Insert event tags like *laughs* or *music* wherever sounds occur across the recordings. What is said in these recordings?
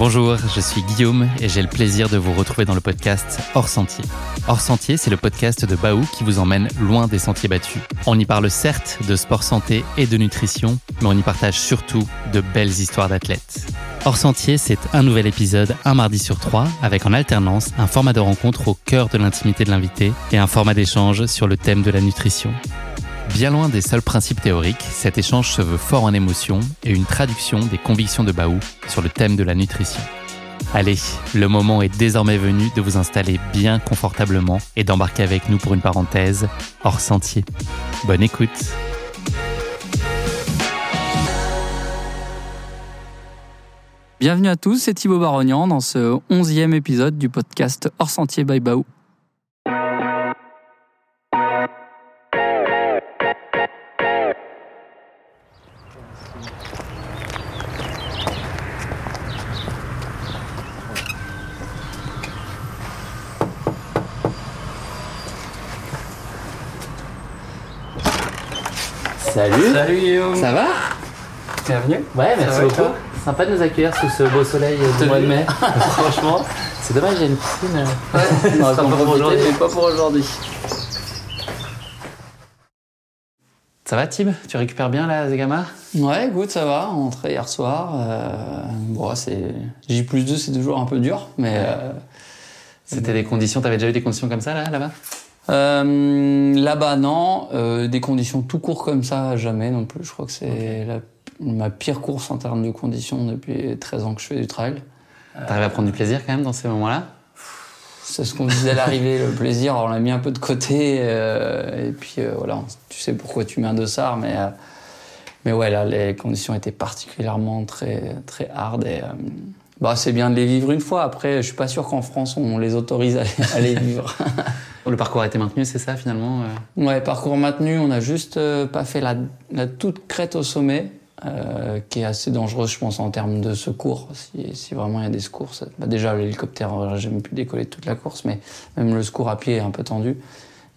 Bonjour, je suis Guillaume et j'ai le plaisir de vous retrouver dans le podcast Hors Sentier. Hors Sentier, c'est le podcast de Baou qui vous emmène loin des sentiers battus. On y parle certes de sport santé et de nutrition, mais on y partage surtout de belles histoires d'athlètes. Hors Sentier, c'est un nouvel épisode un mardi sur trois, avec en alternance un format de rencontre au cœur de l'intimité de l'invité et un format d'échange sur le thème de la nutrition. Bien loin des seuls principes théoriques, cet échange se veut fort en émotion et une traduction des convictions de Baou sur le thème de la nutrition. Allez, le moment est désormais venu de vous installer bien confortablement et d'embarquer avec nous pour une parenthèse hors sentier. Bonne écoute Bienvenue à tous, c'est Thibaut Barognan dans ce onzième épisode du podcast Hors Sentier by Baou. Salut Salut Guillaume Ça va? Bienvenue Ouais, merci va, beaucoup. Sympa de nous accueillir sous ce beau soleil du mois de mai. *laughs* Franchement, c'est dommage, il y a une piscine. Ouais, *laughs* On va pas pour profiter. aujourd'hui, mais pas pour aujourd'hui. Ça va, Tib? Tu récupères bien la Zegama? Ouais, écoute, ça va, rentré hier soir. Euh, bon, c'est... J plus 2, c'est toujours un peu dur, mais... euh, C'était des conditions, t'avais déjà eu des conditions comme ça là, là-bas? Euh, Là-bas, non. Euh, des conditions tout court comme ça, jamais non plus. Je crois que c'est ma pire course en termes de conditions depuis 13 ans que je fais du trail. T'arrives à prendre du plaisir quand même dans ces moments-là? C'est ce qu'on disait à l'arrivée, le plaisir. On l'a mis un peu de côté. euh, et puis, euh, voilà, tu sais pourquoi tu mets un dossard. Mais, euh, mais ouais, là, les conditions étaient particulièrement très, très hard. Et, euh, bah, c'est bien de les vivre une fois. Après, je suis pas sûr qu'en France, on les autorise à, à les vivre. *laughs* Le parcours a été maintenu, c'est ça finalement euh Ouais, parcours maintenu, on a juste euh, pas fait la, toute crête au sommet, euh, qui est assez dangereuse, je pense, en termes de secours. Si, vraiment il y a des secours, bah, déjà l'hélicoptère aurait jamais pu décoller toute la course, mais même le secours à pied est un peu tendu.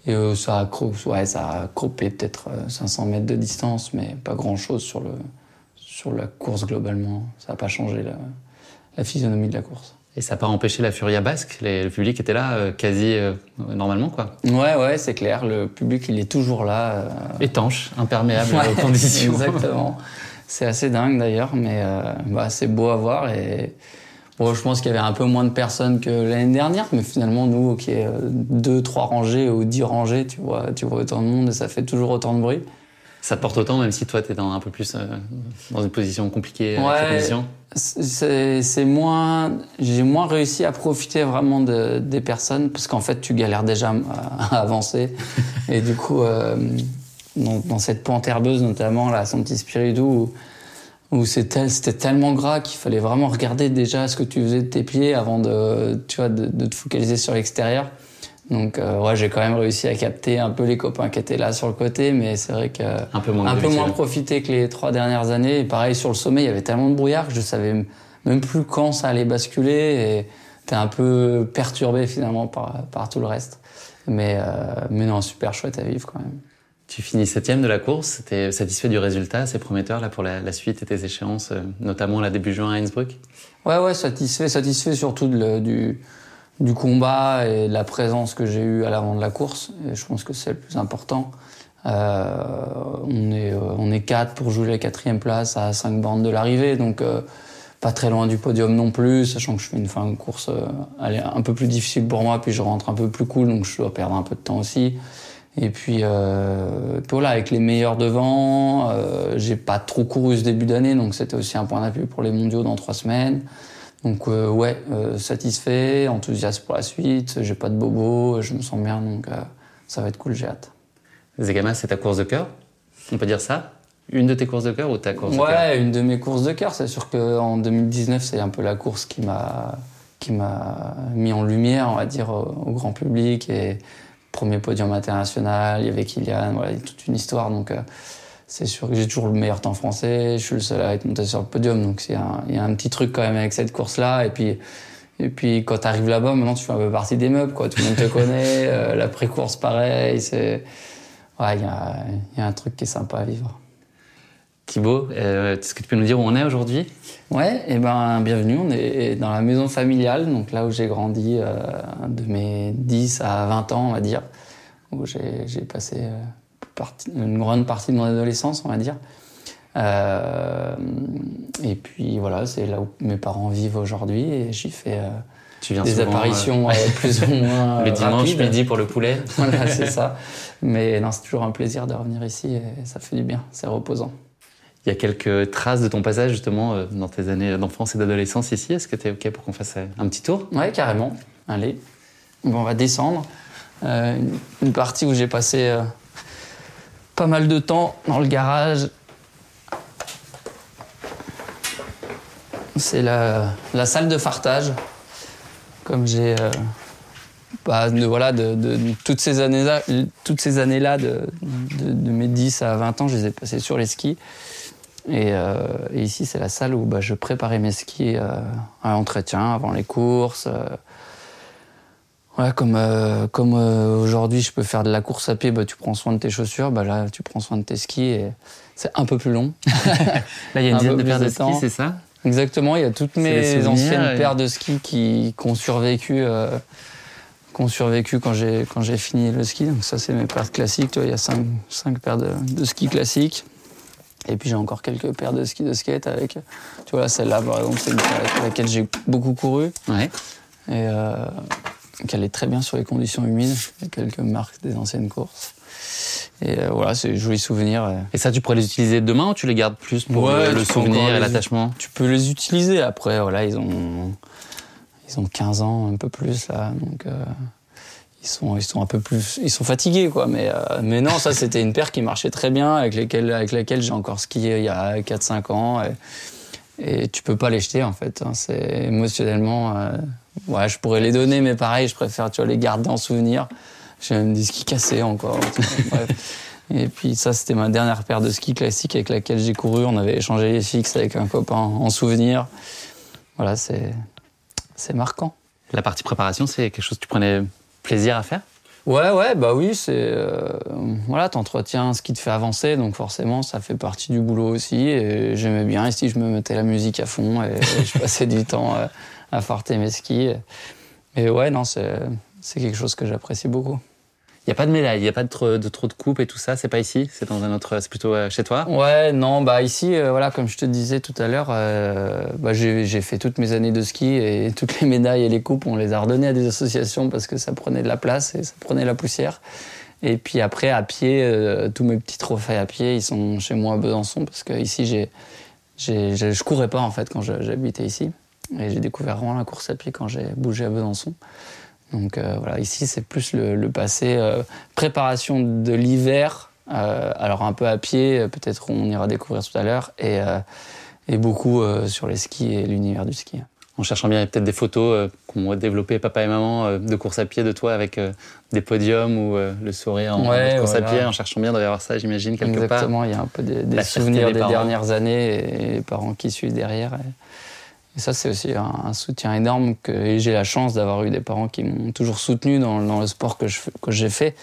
Et ça a cro- ouais, ça a cropé peut-être euh, 500 mètres de distance, mais pas grand-chose sur la course globalement. Ça n'a pas changé la physionomie de la course. Et ça n'a pas empêché la Furia basque Les- Le public était là euh, quasi euh, normalement, quoi. Ouais, ouais, c'est clair. Le public, il est toujours là. euh, Étanche, imperméable Ouais, aux conditions. Exactement. C'est assez dingue d'ailleurs, mais bah, c'est beau à voir. Et bon, je pense qu'il y avait un peu moins de personnes que l'année dernière, mais finalement, nous, qui est deux, trois rangées ou dix rangées, tu vois, tu vois autant de monde et ça fait toujours autant de bruit. Ça te porte autant, même si toi, t'es dans un peu plus dans une position compliquée avec Ouais. conditions. C'est moins, j'ai moins réussi à profiter vraiment de, des personnes parce qu'en fait, tu galères déjà à, à avancer. et du coup, euh, dans, dans cette pente herbeuse, notamment la Santi Spiritu, où, où c'était c'était tellement gras qu'il fallait vraiment regarder déjà ce que tu faisais de tes pieds avant de, tu vois, de, de te focaliser sur l'extérieur. Donc, euh, ouais, j'ai quand même réussi à capter un peu les copains qui étaient là sur le côté, mais c'est vrai que Un peu moins. un peu moins profité que les trois dernières années. Et pareil, sur le sommet, il y avait tellement de brouillard que je savais même plus quand ça allait basculer. Et t'es un peu perturbé finalement par, par tout le reste. Mais, euh, mais non, super chouette à vivre quand même. Tu finis septième de la course. T'es satisfait du résultat C'est prometteur là pour la, la suite et tes échéances, euh, notamment la début juin à Innsbruck? Ouais, ouais, satisfait, satisfait surtout de du, du combat et de la présence que j'ai eue à l'avant de la course. Et je pense que c'est le plus important. Euh, on est euh, on est quatre pour jouer la quatrième place à cinq bornes de l'arrivée, donc euh, pas très loin du podium non plus, sachant que je fais une fin de course euh, un peu plus difficile pour moi, puis je rentre un peu plus cool, donc je dois perdre un peu de temps aussi. Et puis, euh, puis voilà, avec les meilleurs devant, j'ai pas trop couru ce début d'année, donc c'était aussi un point d'appui pour les mondiaux dans trois semaines. Donc euh, ouais, euh, satisfait, enthousiaste pour la suite, j'ai pas de bobo, je me sens bien, donc euh, ça va être cool, j'ai hâte. Zegama, c'est ta course de cœur? On peut dire ça? Une de tes courses de cœur ou ta course de cœur? Ouais, une de mes courses de cœur, c'est sûr qu'en 2019, c'est un peu la course qui m'a qui m'a mis en lumière, on va dire, au, au grand public et premier podium international, il y avait Kylian, voilà, toute une histoire, donc c'est sûr que j'ai toujours le meilleur temps français, je suis le seul à être monté sur le podium, donc il y, a un- il y a un petit truc quand même avec cette course-là, et puis et puis quand tu arrives là-bas, maintenant tu fais un peu partie des meubles, quoi. Tout le monde te *laughs* connaît, euh, la pré-course pareil, c'est ouais, il y a, il y a un truc qui est sympa à vivre. Thibaut, euh, est-ce que tu peux nous dire où on est aujourd'hui? Ouais, et ben bienvenue, on est dans la maison familiale, donc là où j'ai grandi euh, de mes 10 à 20 ans, on va dire, où j'ai passé euh, une grande partie de mon adolescence, on va dire. Euh, et puis voilà, c'est là où mes parents vivent aujourd'hui et j'y fais des apparitions plus ou *laughs* moins le dimanche midi pour le poulet. *laughs* voilà, c'est ça. Mais non, c'est toujours un plaisir de revenir ici et ça fait du bien, c'est reposant. Il y a quelques traces de ton passage justement euh, dans tes années d'enfance et d'adolescence ici. Est-ce que tu es OK pour qu'on fasse euh, un petit tour? Ouais, carrément. Allez. Bon, on va descendre. Euh, une partie où j'ai passé pas mal de temps dans le garage. C'est la, salle de fartage. Comme j'ai. Bah, de, voilà, de, toutes ces années-là, de, mes 10 à 20 ans, je les ai passées sur les skis. Euh, et, ici, c'est la salle où bah, je préparais mes skis euh, à l'entretien, avant les courses. Euh. comme comme aujourd'hui, je peux faire de la course à pied, bah, tu prends soin de tes chaussures. Bah, là, tu prends soin de tes skis et c'est un peu plus long. *laughs* là, il y a une *laughs* dizaine de paires de skis, c'est ça? Exactement, il y a toutes mes anciennes paires de skis qui, qui ont survécu. qui survécu quand j'ai quand j'ai fini le ski. Donc ça c'est mes paires classiques. il y a cinq, cinq paires de, de skis classiques. Et puis j'ai encore quelques paires de skis de skate avec, tu vois, celle-là par exemple, c'est une paire avec laquelle j'ai beaucoup couru. Ouais. Et euh, qui très bien sur les conditions humides. Il y a quelques marques des anciennes courses. Et euh, voilà, c'est un joli souvenir. Et ça, tu pourrais les utiliser demain ou tu les gardes plus pour le, souvenir et l'attachement? Tu peux les utiliser. Après, voilà, ils ont, ils ont 15 ans, un peu plus là. Donc, euh, ils sont, ils sont un peu plus, ils sont fatigués quoi. Mais, euh, mais non, ça c'était une paire qui marchait très bien, avec, lesquelles, avec laquelle j'ai encore skié il y a 4-5 ans. Et, et, tu peux pas les jeter en fait. Hein. C'est émotionnellement, euh, ouais, je pourrais les donner, mais pareil, je préfère tu vois, les garder en souvenir. J'ai même des skis cassés encore. *laughs* Et puis ça, c'était ma dernière paire de skis classiques avec laquelle j'ai couru. On avait échangé les fixes avec un copain en souvenir. Voilà, c'est c'est marquant. La partie préparation, c'est quelque chose que tu prenais plaisir à faire? Ouais, ouais, bah oui, c'est. Euh, voilà, t'entretiens ce qui te fait avancer, donc forcément, ça fait partie du boulot aussi. Et j'aimais bien. Ici, je me mettais la musique à fond et, *laughs* je passais du temps euh, à farter mes skis. Et ouais, non, c'est quelque chose que j'apprécie beaucoup. Il n'y a pas de médaille, il n'y a pas de trop, de coupes et tout ça, c'est pas ici, c'est dans un autre, c'est plutôt euh, chez toi? Ouais, non, bah ici, euh, voilà, comme je te disais tout à l'heure, euh, bah, j'ai fait toutes mes années de ski et *laughs* toutes les médailles et les coupes, on les a redonnées à des associations parce que ça prenait de la place et ça prenait la poussière. Et puis après, à pied, tous mes petits trophées à pied, ils sont chez moi à Besançon parce que ici, j'ai, je courais pas en fait quand j'habitais ici. Et j'ai découvert vraiment la course à pied quand j'ai bougé à Besançon. Donc euh, voilà, ici c'est plus le, passé euh, préparation de l'hiver, euh, alors un peu à pied, peut-être on ira découvrir tout à l'heure, et, et beaucoup sur les skis et l'univers du ski. En cherchant bien, il y a peut-être des photos qu'ont développées papa et maman de course à pied de toi avec des podiums ou le sourire en course à pied. En cherchant bien, il doit y avoir ça, j'imagine, quelque part. Exactement, il y a un peu des, souvenirs des, dernières années et les parents qui suivent derrière. Et ça, c'est aussi un, soutien énorme. Que, j'ai la chance d'avoir eu des parents qui m'ont toujours soutenu dans, le sport que, j'ai fait,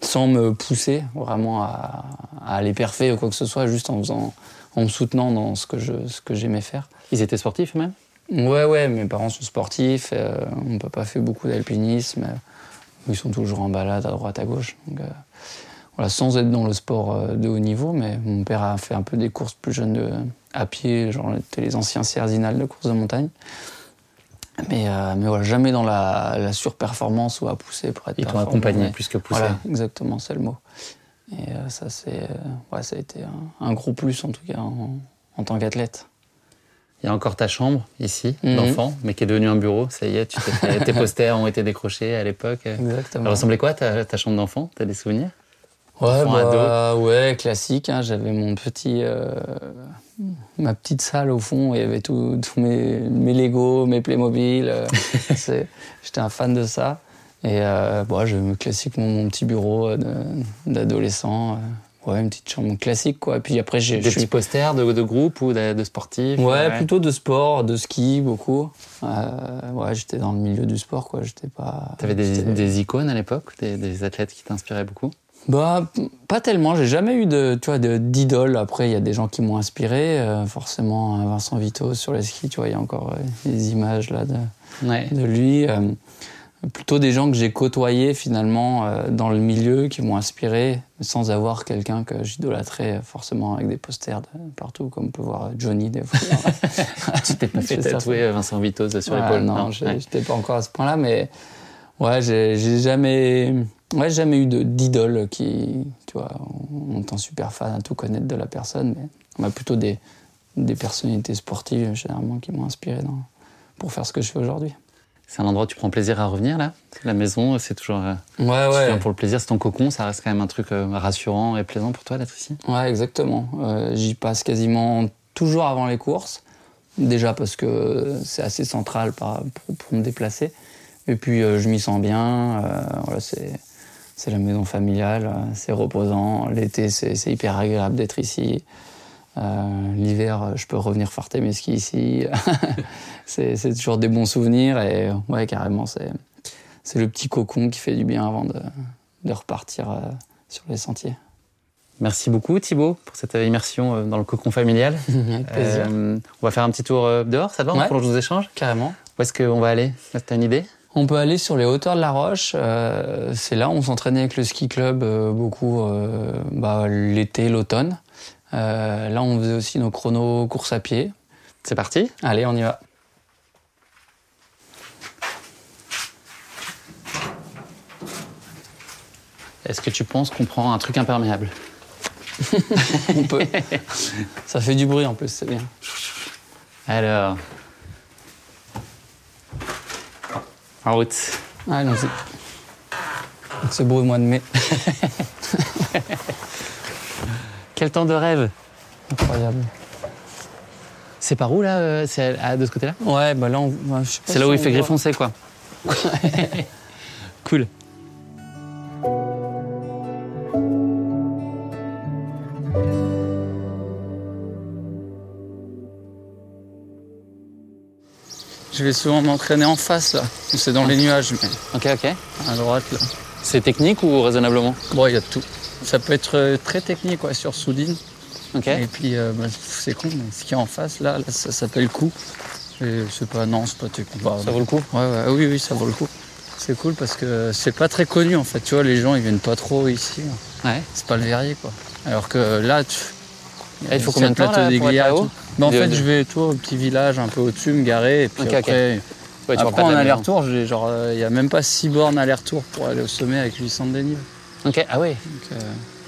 sans me pousser vraiment à, aller parfait ou quoi que ce soit, juste en, faisant, en me soutenant dans ce que, ce que j'aimais faire. Ils étaient sportifs même Ouais, ouais, mes parents sont sportifs. Euh, mon papa fait beaucoup d'alpinisme. Euh, ils sont toujours en balade à droite, à gauche. Donc, euh, voilà, sans être dans le sport euh, de haut niveau, mais mon père a fait un peu des courses plus jeunes de, à pied, genre les anciens Cerzinal de course de montagne. Mais, euh, mais voilà, jamais dans la, surperformance ou à pousser pour être Ils t'ont accompagné plus que poussé. Voilà, exactement, c'est le mot. Et euh, ça, c'est, ouais, ça a été un, gros plus en tout cas en, tant qu'athlète. Il y a encore ta chambre ici, mhm. d'enfant, mais qui est devenue un bureau. Ça y est, tu tes *laughs* posters ont été décrochés à l'époque. Exactement. Elle ressemblait quoi ta, ta chambre d'enfant? Tu as des souvenirs? Ouais, bah, ouais, classique. Hein. J'avais mon petit, euh, ma petite salle au fond. il y avait tous mes, mes Lego, mes Playmobil. Euh, *laughs* J'étais un fan de ça. Et euh, bon, je classique mon, mon petit bureau euh, d'adolescent. Euh, ouais, une petite chambre classique, quoi. Et puis après, j'ai des petits posters de, de groupe ou de, de sportifs. Ouais, plutôt de sport, de ski, beaucoup. ouais, j'étais dans le milieu du sport, quoi. J'étais pas. T'avais des, des icônes à l'époque, des, des athlètes qui t'inspiraient beaucoup? Bah, pas tellement. J'ai jamais eu de, tu vois, d'idole. Après, il y a des gens qui m'ont inspiré. Euh, forcément, Vincent Vito sur les skis, tu vois, il y a encore euh, des images là de, de lui. Euh, plutôt des gens que j'ai côtoyés finalement dans le milieu, qui m'ont inspiré, sans avoir quelqu'un que j'idolâtrais forcément avec des posters de partout, comme on peut voir Johnny des fois. *laughs* tu t'es pas *laughs* fait tatouer Vincent Vito sur l'épaule Non, non j'étais pas encore à ce point-là, mais ouais, j'ai jamais Ouais, jamais eu d'idole qui, tu vois, on est super fan à tout connaître de la personne, mais on a plutôt des, des personnalités sportives généralement qui m'ont inspiré dans, pour faire ce que je fais aujourd'hui. C'est un endroit où tu prends plaisir à revenir là? La maison, c'est toujours. Euh, ouais, ouais. pour le plaisir, c'est ton cocon, ça reste quand même un truc euh, rassurant et plaisant pour toi d'être ici? Ouais, exactement. Euh, j'y passe quasiment toujours avant les courses. Déjà parce que c'est assez central pour, pour, me déplacer. Et puis je m'y sens bien. voilà, c'est c'est la maison familiale, c'est reposant. L'été, c'est hyper agréable d'être ici. Euh, l'hiver, je peux revenir farter mes skis ici. *laughs* c'est toujours des bons souvenirs et ouais, carrément, c'est le petit cocon qui fait du bien avant de, de repartir euh, sur les sentiers. Merci beaucoup Thibaut pour cette immersion euh, dans le cocon familial. *laughs* Avec plaisir. on va faire un petit tour dehors, ça va On prolonge nos échanges? Carrément. Où est-ce qu'on va aller? T'as une idée? On peut aller sur les hauteurs de la Roche. Euh, c'est là où on s'entraînait avec le ski club euh, beaucoup euh, bah, l'été, l'automne. là, on faisait aussi nos chronos course à pied. C'est parti Allez, on y va. Est-ce que tu penses qu'on prend un truc imperméable? *laughs* On peut. Ça fait du bruit en plus, c'est bien. Alors, En route. Allons-y. Ce beau mois de mai. *laughs* Quel temps de rêve Incroyable. C'est par où là euh, C'est de ce côté-là? Ouais, bah là, on... c'est là où il fait gris foncé, quoi. *laughs* cool. Vais souvent m'entraîner en face, là. C'est dans les nuages, mais. Ok, ok. À droite, là. C'est technique ou raisonnablement? Bon, il y a tout. Ça peut être euh, très technique, quoi, sur Soudine. Ok. Et puis, euh, bah, c'est con, mais ce qui est en face, là, ça s'appelle coup. Et c'est pas, non, c'est pas technique. Bah, ça vaut le coup? Ouais, ouais, oui, oui, ça vaut le coup. C'est cool parce que c'est pas très connu, en fait. Tu vois, les gens, ils viennent pas trop ici. Ouais. C'est pas le verrier, quoi. Alors que là, tu. il faut combien de temps là, pour en fait, je vais tout au petit village un peu au-dessus, me garer. Et puis après, après en aller-retour, genre, il n'y a même pas 6 bornes aller-retour pour aller au sommet avec 800 de dénivelé. Ok, ah oui. Euh,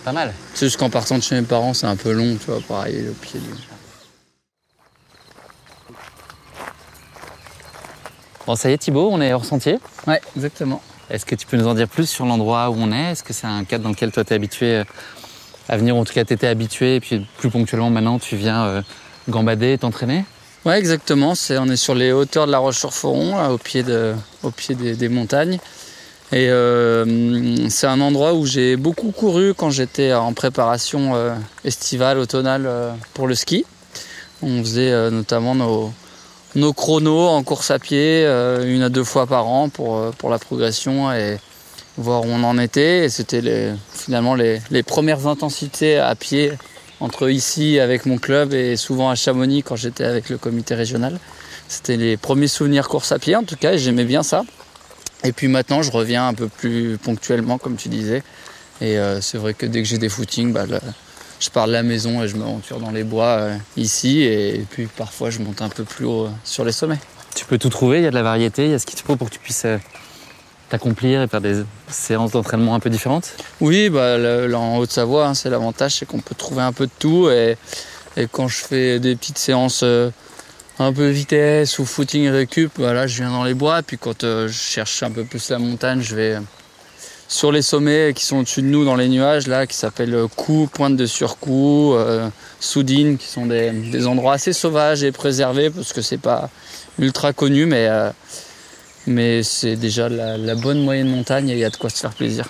pas mal. C'est juste qu'en partant de chez mes parents, c'est un peu long, tu vois, pour arriver au pied du. Bon, ça y est, Thibaut, on est hors sentier. Ouais, exactement. Est-ce que tu peux nous en dire plus sur l'endroit où on est? Est-ce que c'est un cadre dans lequel toi t'es habitué euh, à venir, en tout cas t'étais habitué, et puis plus ponctuellement maintenant tu viens euh, gambader t'entraîner Ouais, exactement. C'est, on est sur les hauteurs de la Roche-sur-Foron, au pied, de, au pied des, montagnes. Et euh, c'est un endroit où j'ai beaucoup couru quand j'étais en préparation euh, estivale, automnale euh, pour le ski. On faisait notamment nos, nos chronos en course à pied une à deux fois par an pour, pour la progression et voir où on en était. Et c'était finalement les, les premières intensités à pied entre ici avec mon club et souvent à Chamonix quand j'étais avec le comité régional. C'était les premiers souvenirs course à pied en tout cas et j'aimais bien ça. Et puis maintenant je reviens un peu plus ponctuellement comme tu disais. Et euh, c'est vrai que dès que j'ai des footings, bah, je pars de la maison et je m'aventure dans les bois euh, ici et, puis parfois je monte un peu plus haut euh, sur les sommets. Tu peux tout trouver, il y a de la variété, il y a ce qu'il te faut pour que tu puisses t'accomplir et faire des séances d'entraînement un peu différentes? Oui, bah, en Haute-Savoie, hein, c'est l'avantage, c'est qu'on peut trouver un peu de tout. Et, quand je fais des petites séances euh, un peu vitesse ou footing récup, voilà, je viens dans les bois. Puis quand euh, je cherche un peu plus la montagne, je vais sur les sommets qui sont au-dessus de nous dans les nuages, là, qui s'appellent Cou, Pointe de Surcou, euh, Soudine, qui sont des, des, endroits assez sauvages et préservés parce que c'est pas ultra connu, mais mais c'est déjà la, bonne moyenne montagne et il y a de quoi se faire plaisir.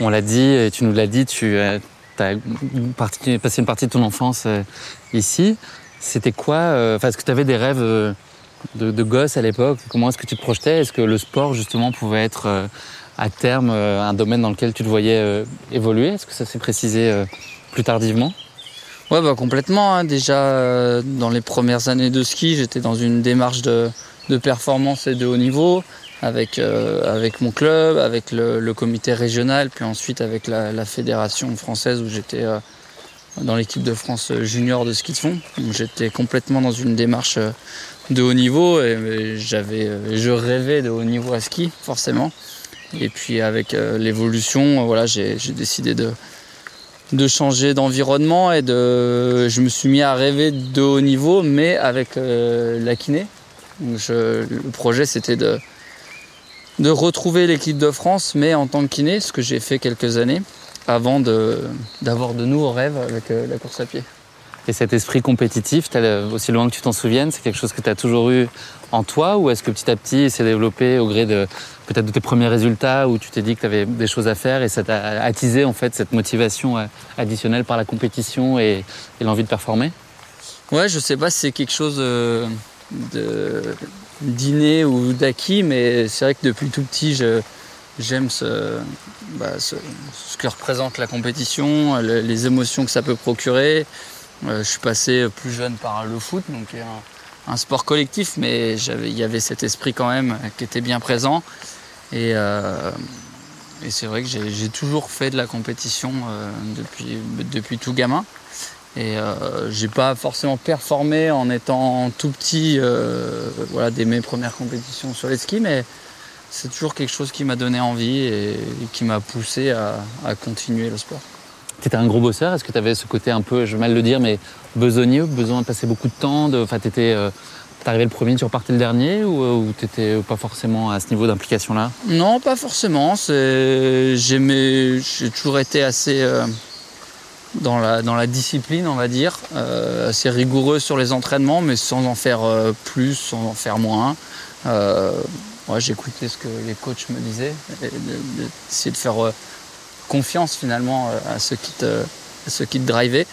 On l'a dit, et tu nous l'as dit, tu euh, as passé une partie de ton enfance euh, ici. C'était quoi euh, Est-ce que tu avais des rêves de, gosse à l'époque? Comment est-ce que tu te projetais? Est-ce que le sport, justement, pouvait être à terme un domaine dans lequel tu te voyais évoluer? Est-ce que ça s'est précisé plus tardivement? Ouais, bah complètement. Hein. Déjà, dans les premières années de ski, j'étais dans une démarche de, performance et de haut niveau avec, avec mon club, avec le, comité régional, puis ensuite avec la, fédération française où j'étais dans l'équipe de France junior de ski de fond. J'étais complètement dans une démarche de haut niveau et j'avais, euh, je rêvais de haut niveau à ski forcément. Et puis avec euh, l'évolution, voilà, j'ai, décidé de, de changer d'environnement et de, je me suis mis à rêver de haut niveau, mais avec euh, la kiné. Le projet c'était de, de retrouver l'équipe de France, mais en tant que kiné, ce que j'ai fait quelques années avant de, d'avoir de nouveaux rêves avec la course à pied. Et cet esprit compétitif, aussi loin que tu t'en souviennes, c'est quelque chose que tu as toujours eu en toi ou est-ce que petit à petit il s'est développé au gré de peut-être de tes premiers résultats où tu t'es dit que tu avais des choses à faire et ça t'a attisé en fait cette motivation euh, additionnelle par la compétition et, l'envie de performer? Ouais, je sais pas si c'est quelque chose euh, de d'inné ou d'acquis, mais c'est vrai que depuis tout petit, j'aime bah, ce, ce, que représente la compétition, les émotions que ça peut procurer. Euh, je suis passé plus jeune par le foot, donc un, sport collectif, mais il y avait cet esprit quand même qui était bien présent. Et, euh, c'est vrai que j'ai toujours fait de la compétition euh, depuis, depuis tout gamin. Et euh, j'ai pas forcément performé en étant tout petit, voilà, dès mes premières compétitions sur les skis, mais c'est toujours quelque chose qui m'a donné envie et, qui m'a poussé à continuer le sport. Tu étais un gros bosseur, est-ce que tu avais ce côté un peu, je vais mal le dire, mais besogneux, besoin de passer beaucoup de temps Enfin, tu étais. Euh, le premier, tu repartais le dernier ou, euh, tu n'étais pas forcément à ce niveau d'implication-là? Non, pas forcément. J'ai toujours été assez euh, dans, la, discipline, on va dire, assez rigoureux sur les entraînements, mais sans en faire plus, sans en faire moins. Ouais, J'écoutais ce que les coachs me disaient, d'essayer de faire confiance finalement euh, à ceux qui te, à qui te drivaient.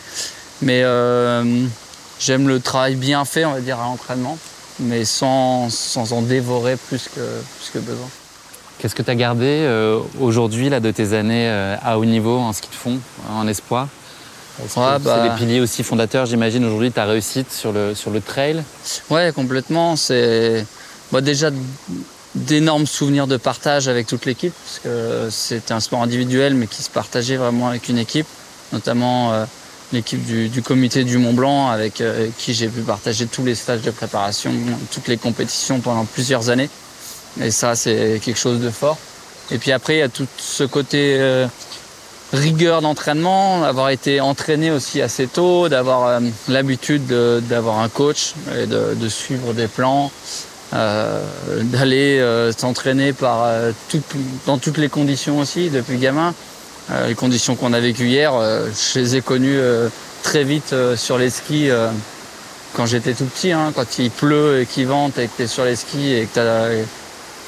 Mais euh, j'aime le travail bien fait, on va dire, à l'entraînement, mais sans, sans en dévorer plus que, plus que besoin. Qu'est-ce que tu as gardé euh, aujourd'hui là, de tes années à haut niveau en ski de fond, en espoir? C'est bah les piliers aussi fondateurs, j'imagine, aujourd'hui, ta réussite sur le, sur le trail Ouais, complètement. C'est bah, déjà d'énormes souvenirs de partage avec toute l'équipe, parce que c'était un sport individuel, mais qui se partageait vraiment avec une équipe, notamment euh, l'équipe du, comité du Mont Blanc, avec euh, qui j'ai pu partager tous les stages de préparation, toutes les compétitions pendant plusieurs années. Et ça, c'est quelque chose de fort. Et puis après, il y a tout ce côté euh, rigueur d'entraînement, d'avoir été entraîné aussi assez tôt, d'avoir l'habitude d'avoir un coach et de, suivre des plans, euh, d'aller euh, s'entraîner par euh, dans toutes les conditions aussi depuis gamin. les conditions qu'on a vécues hier, je les ai connues très vite sur les skis quand j'étais tout petit. Hein, quand il pleut et qu'il vente et que tu es sur les skis et que tu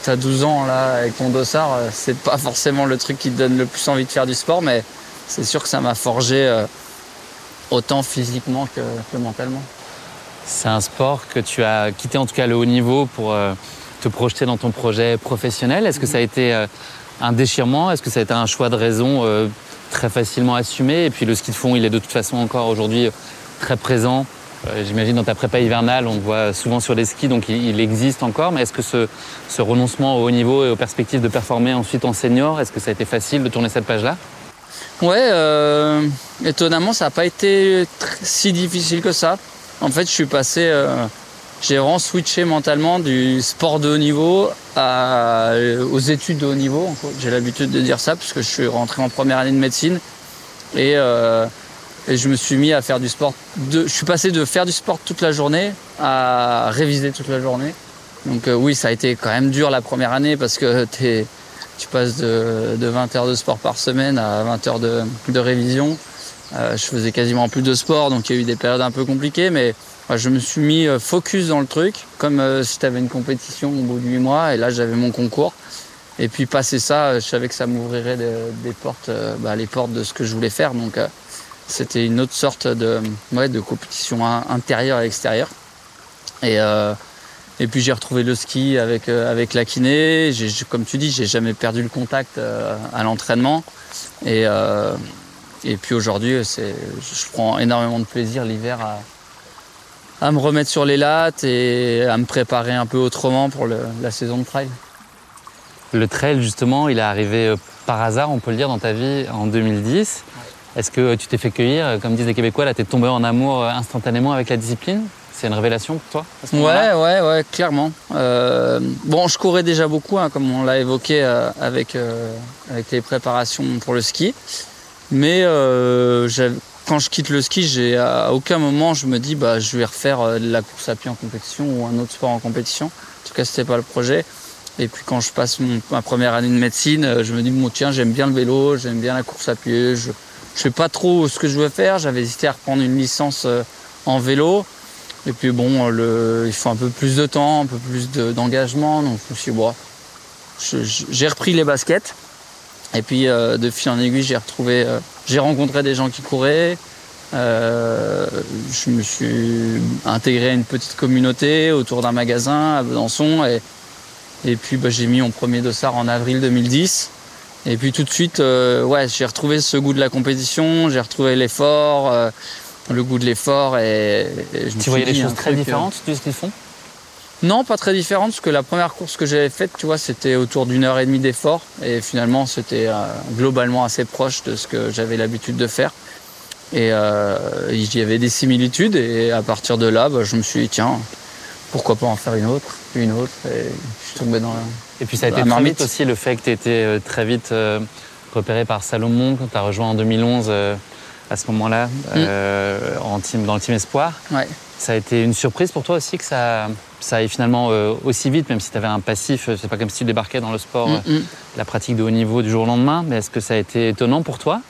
12 ans là avec ton dossard, c'est pas forcément le truc qui te donne le plus envie de faire du sport, mais c'est sûr que ça m'a forgé autant physiquement que mentalement. C'est un sport que tu as quitté en tout cas le haut niveau pour euh, te projeter dans ton projet professionnel. Est-ce que ça a été euh, un déchirement? Est-ce que ça a été un choix de raison euh, très facilement assumé? Et puis le ski de fond, il est de toute façon encore aujourd'hui très présent. J'imagine dans ta prépa hivernale, on voit souvent sur les skis, donc il, existe encore. Mais est-ce que ce, ce, renoncement au haut niveau et aux perspectives de performer ensuite en senior, est-ce que ça a été facile de tourner cette page-là? Ouais, étonnamment, ça n'a pas été si difficile que ça. En fait, je suis passé, euh, j'ai vraiment switché mentalement du sport de haut niveau euh, aux études de haut niveau. J'ai l'habitude de dire ça puisque je suis rentré en première année de médecine et, euh, et je me suis mis à faire du sport. Je suis passé de faire du sport toute la journée à réviser toute la journée. Donc oui, ça a été quand même dur la première année parce que *laughs* tu passes de, de, 20 heures de sport par semaine à 20 heures de, révision. Euh, je faisais quasiment plus de sport, donc il y a eu des périodes un peu compliquées, mais je me suis mis euh, focus dans le truc, comme euh, si tu avais une compétition au bout de 8 mois, et là j'avais mon concours. Et puis passer ça, je savais que ça m'ouvrirait des, portes, bah, les portes de ce que je voulais faire. Donc c'était une autre sorte de, ouais, de compétition intérieure et extérieure. Et Et puis j'ai retrouvé le ski avec, avec la kiné. comme tu dis, j'ai jamais perdu le contact à l'entraînement. Et, et puis aujourd'hui, je prends énormément de plaisir l'hiver à, à, me remettre sur les lattes et à me préparer un peu autrement pour la saison de trail. Le trail, justement, il est arrivé euh, par hasard, on peut le dire, dans ta vie en 2010. Est-ce que tu t'es fait cueillir, euh, comme disent les Québécois, là, t'es tombé en amour euh, instantanément avec la discipline? C'est une révélation pour toi Ouais, ouais, ouais, clairement. bon, je courais déjà beaucoup, hein, comme on l'a évoqué avec, avec les préparations pour le ski. Mais quand je quitte le ski, j'ai à aucun moment je me dis bah je vais refaire la course à pied en compétition ou un autre sport en compétition. En tout cas, c'était pas le projet. Et puis quand je passe ma première année de médecine, euh, je me dis bon tiens j'aime bien le vélo, j'aime bien la course à pied, ne sais pas trop ce que je veux faire. J'avais hésité à reprendre une licence euh, en vélo. Et puis bon, le, il faut un peu plus de temps, un peu plus d'engagement. donc je me suis j'ai repris les baskets. Et puis euh, de fil en aiguille, j'ai retrouvé, j'ai rencontré des gens qui couraient. je me suis intégré à une petite communauté autour d'un magasin à Besançon et et puis bah, j'ai mis mon premier dossard en avril 2010. Et puis tout de suite, euh, ouais, j'ai retrouvé ce goût de la compétition, j'ai retrouvé l'effort, euh, le goût de l'effort. Et, tu voyais des choses très différentes de ce qu'ils font? Non, pas très différentes, parce que la première course que j'avais faite, tu vois, c'était autour d'une heure et demie d'effort. Et finalement, c'était euh, globalement assez proche de ce que j'avais l'habitude de faire. Et il y avait des similitudes. Et à partir de là, bah, je me suis dit, tiens, pourquoi pas en faire une autre, une autre, et je suis tombé dans la. Et puis ça a été très vite aussi le fait que tu étais euh, très vite euh, repéré par Salomon, quand tu as rejoint en 2011 euh, à ce moment-là, mm. en team, dans le team Espoir. Ouais. Ça a été une surprise pour toi aussi que ça, ça aille finalement aussi vite, même si tu avais un passif, c'est pas comme si tu débarquais dans le sport, mm, mm. la pratique de haut niveau du jour au lendemain, mais est-ce que ça a été étonnant pour toi?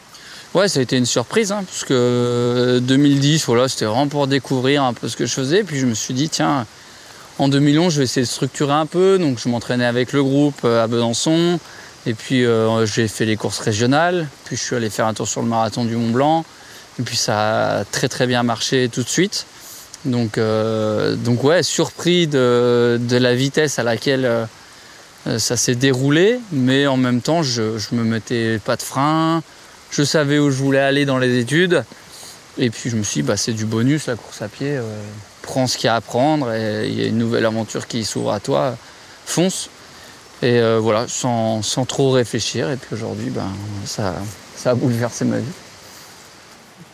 Ouais, ça a été une surprise, hein, parce que 2010, voilà, c'était vraiment pour découvrir un peu ce que je faisais. Puis je me suis dit, tiens, en 2011, je vais essayer de structurer un peu. Donc, je m'entraînais avec le groupe euh, à Besançon. Et puis, euh, j'ai fait les courses régionales. Puis, je suis allé faire un tour sur le marathon du Mont Blanc. Et puis, ça a très, très bien marché tout de suite. Donc, euh, donc ouais, surpris de, la vitesse à laquelle ça s'est déroulé. Mais en même temps, je, ne me mettais pas de frein. Je savais où je voulais aller dans les études. Et puis, je me suis dit, bah, c'est du bonus, la course à pied ce qu'il y a à prendre et il y a une nouvelle aventure qui s'ouvre à toi, fonce. Et euh, voilà, sans, trop réfléchir. Et puis aujourd'hui, ben, ça, ça a bouleversé ma vie.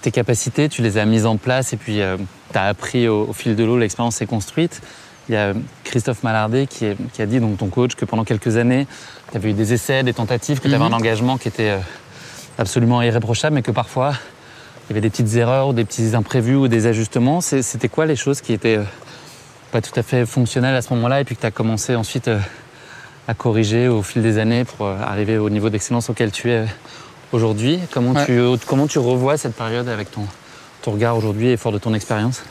Tes capacités, tu les as mises en place et puis euh, tu as appris au, fil de l'eau, l'expérience s'est construite. Il y a Christophe Mallardet qui, a dit, donc ton coach, que pendant quelques années, tu avais eu des essais, des tentatives, que tu avais mhm. un engagement qui était euh, absolument irréprochable, mais que parfois il y avait des petites erreurs ou des petits imprévus ou des ajustements. C'était quoi les choses qui étaient euh, pas tout à fait fonctionnelles à ce moment-là et puis que tu as commencé ensuite euh, à corriger au fil des années pour euh, arriver au niveau d'excellence auquel tu es aujourd'hui? Comment, tu, comment tu revois cette période avec ton, ton regard aujourd'hui et fort de ton expérience?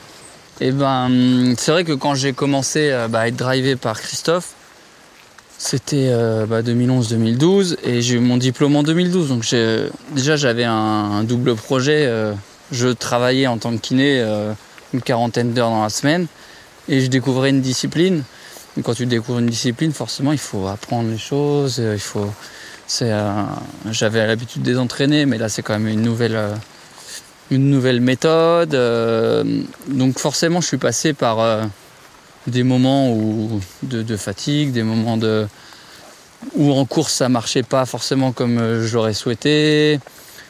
Eh ben, c'est vrai que quand j'ai commencé bah, à être drivé par Christophe, c'était 2011-2012 euh, bah, et j'ai eu mon diplôme en 2012. Donc déjà j'avais un, double projet. Euh, je travaillais en tant que kiné euh, une quarantaine d'heures dans la semaine et je découvrais une discipline. quand tu découvres une discipline, forcément il faut apprendre les choses. Il faut, j'avais l'habitude de les entraîner, mais là c'est quand même une nouvelle, une nouvelle méthode. donc forcément je suis passé par des moments où, de, fatigue, des moments de, où en course ça marchait pas forcément comme euh, j'aurais souhaité.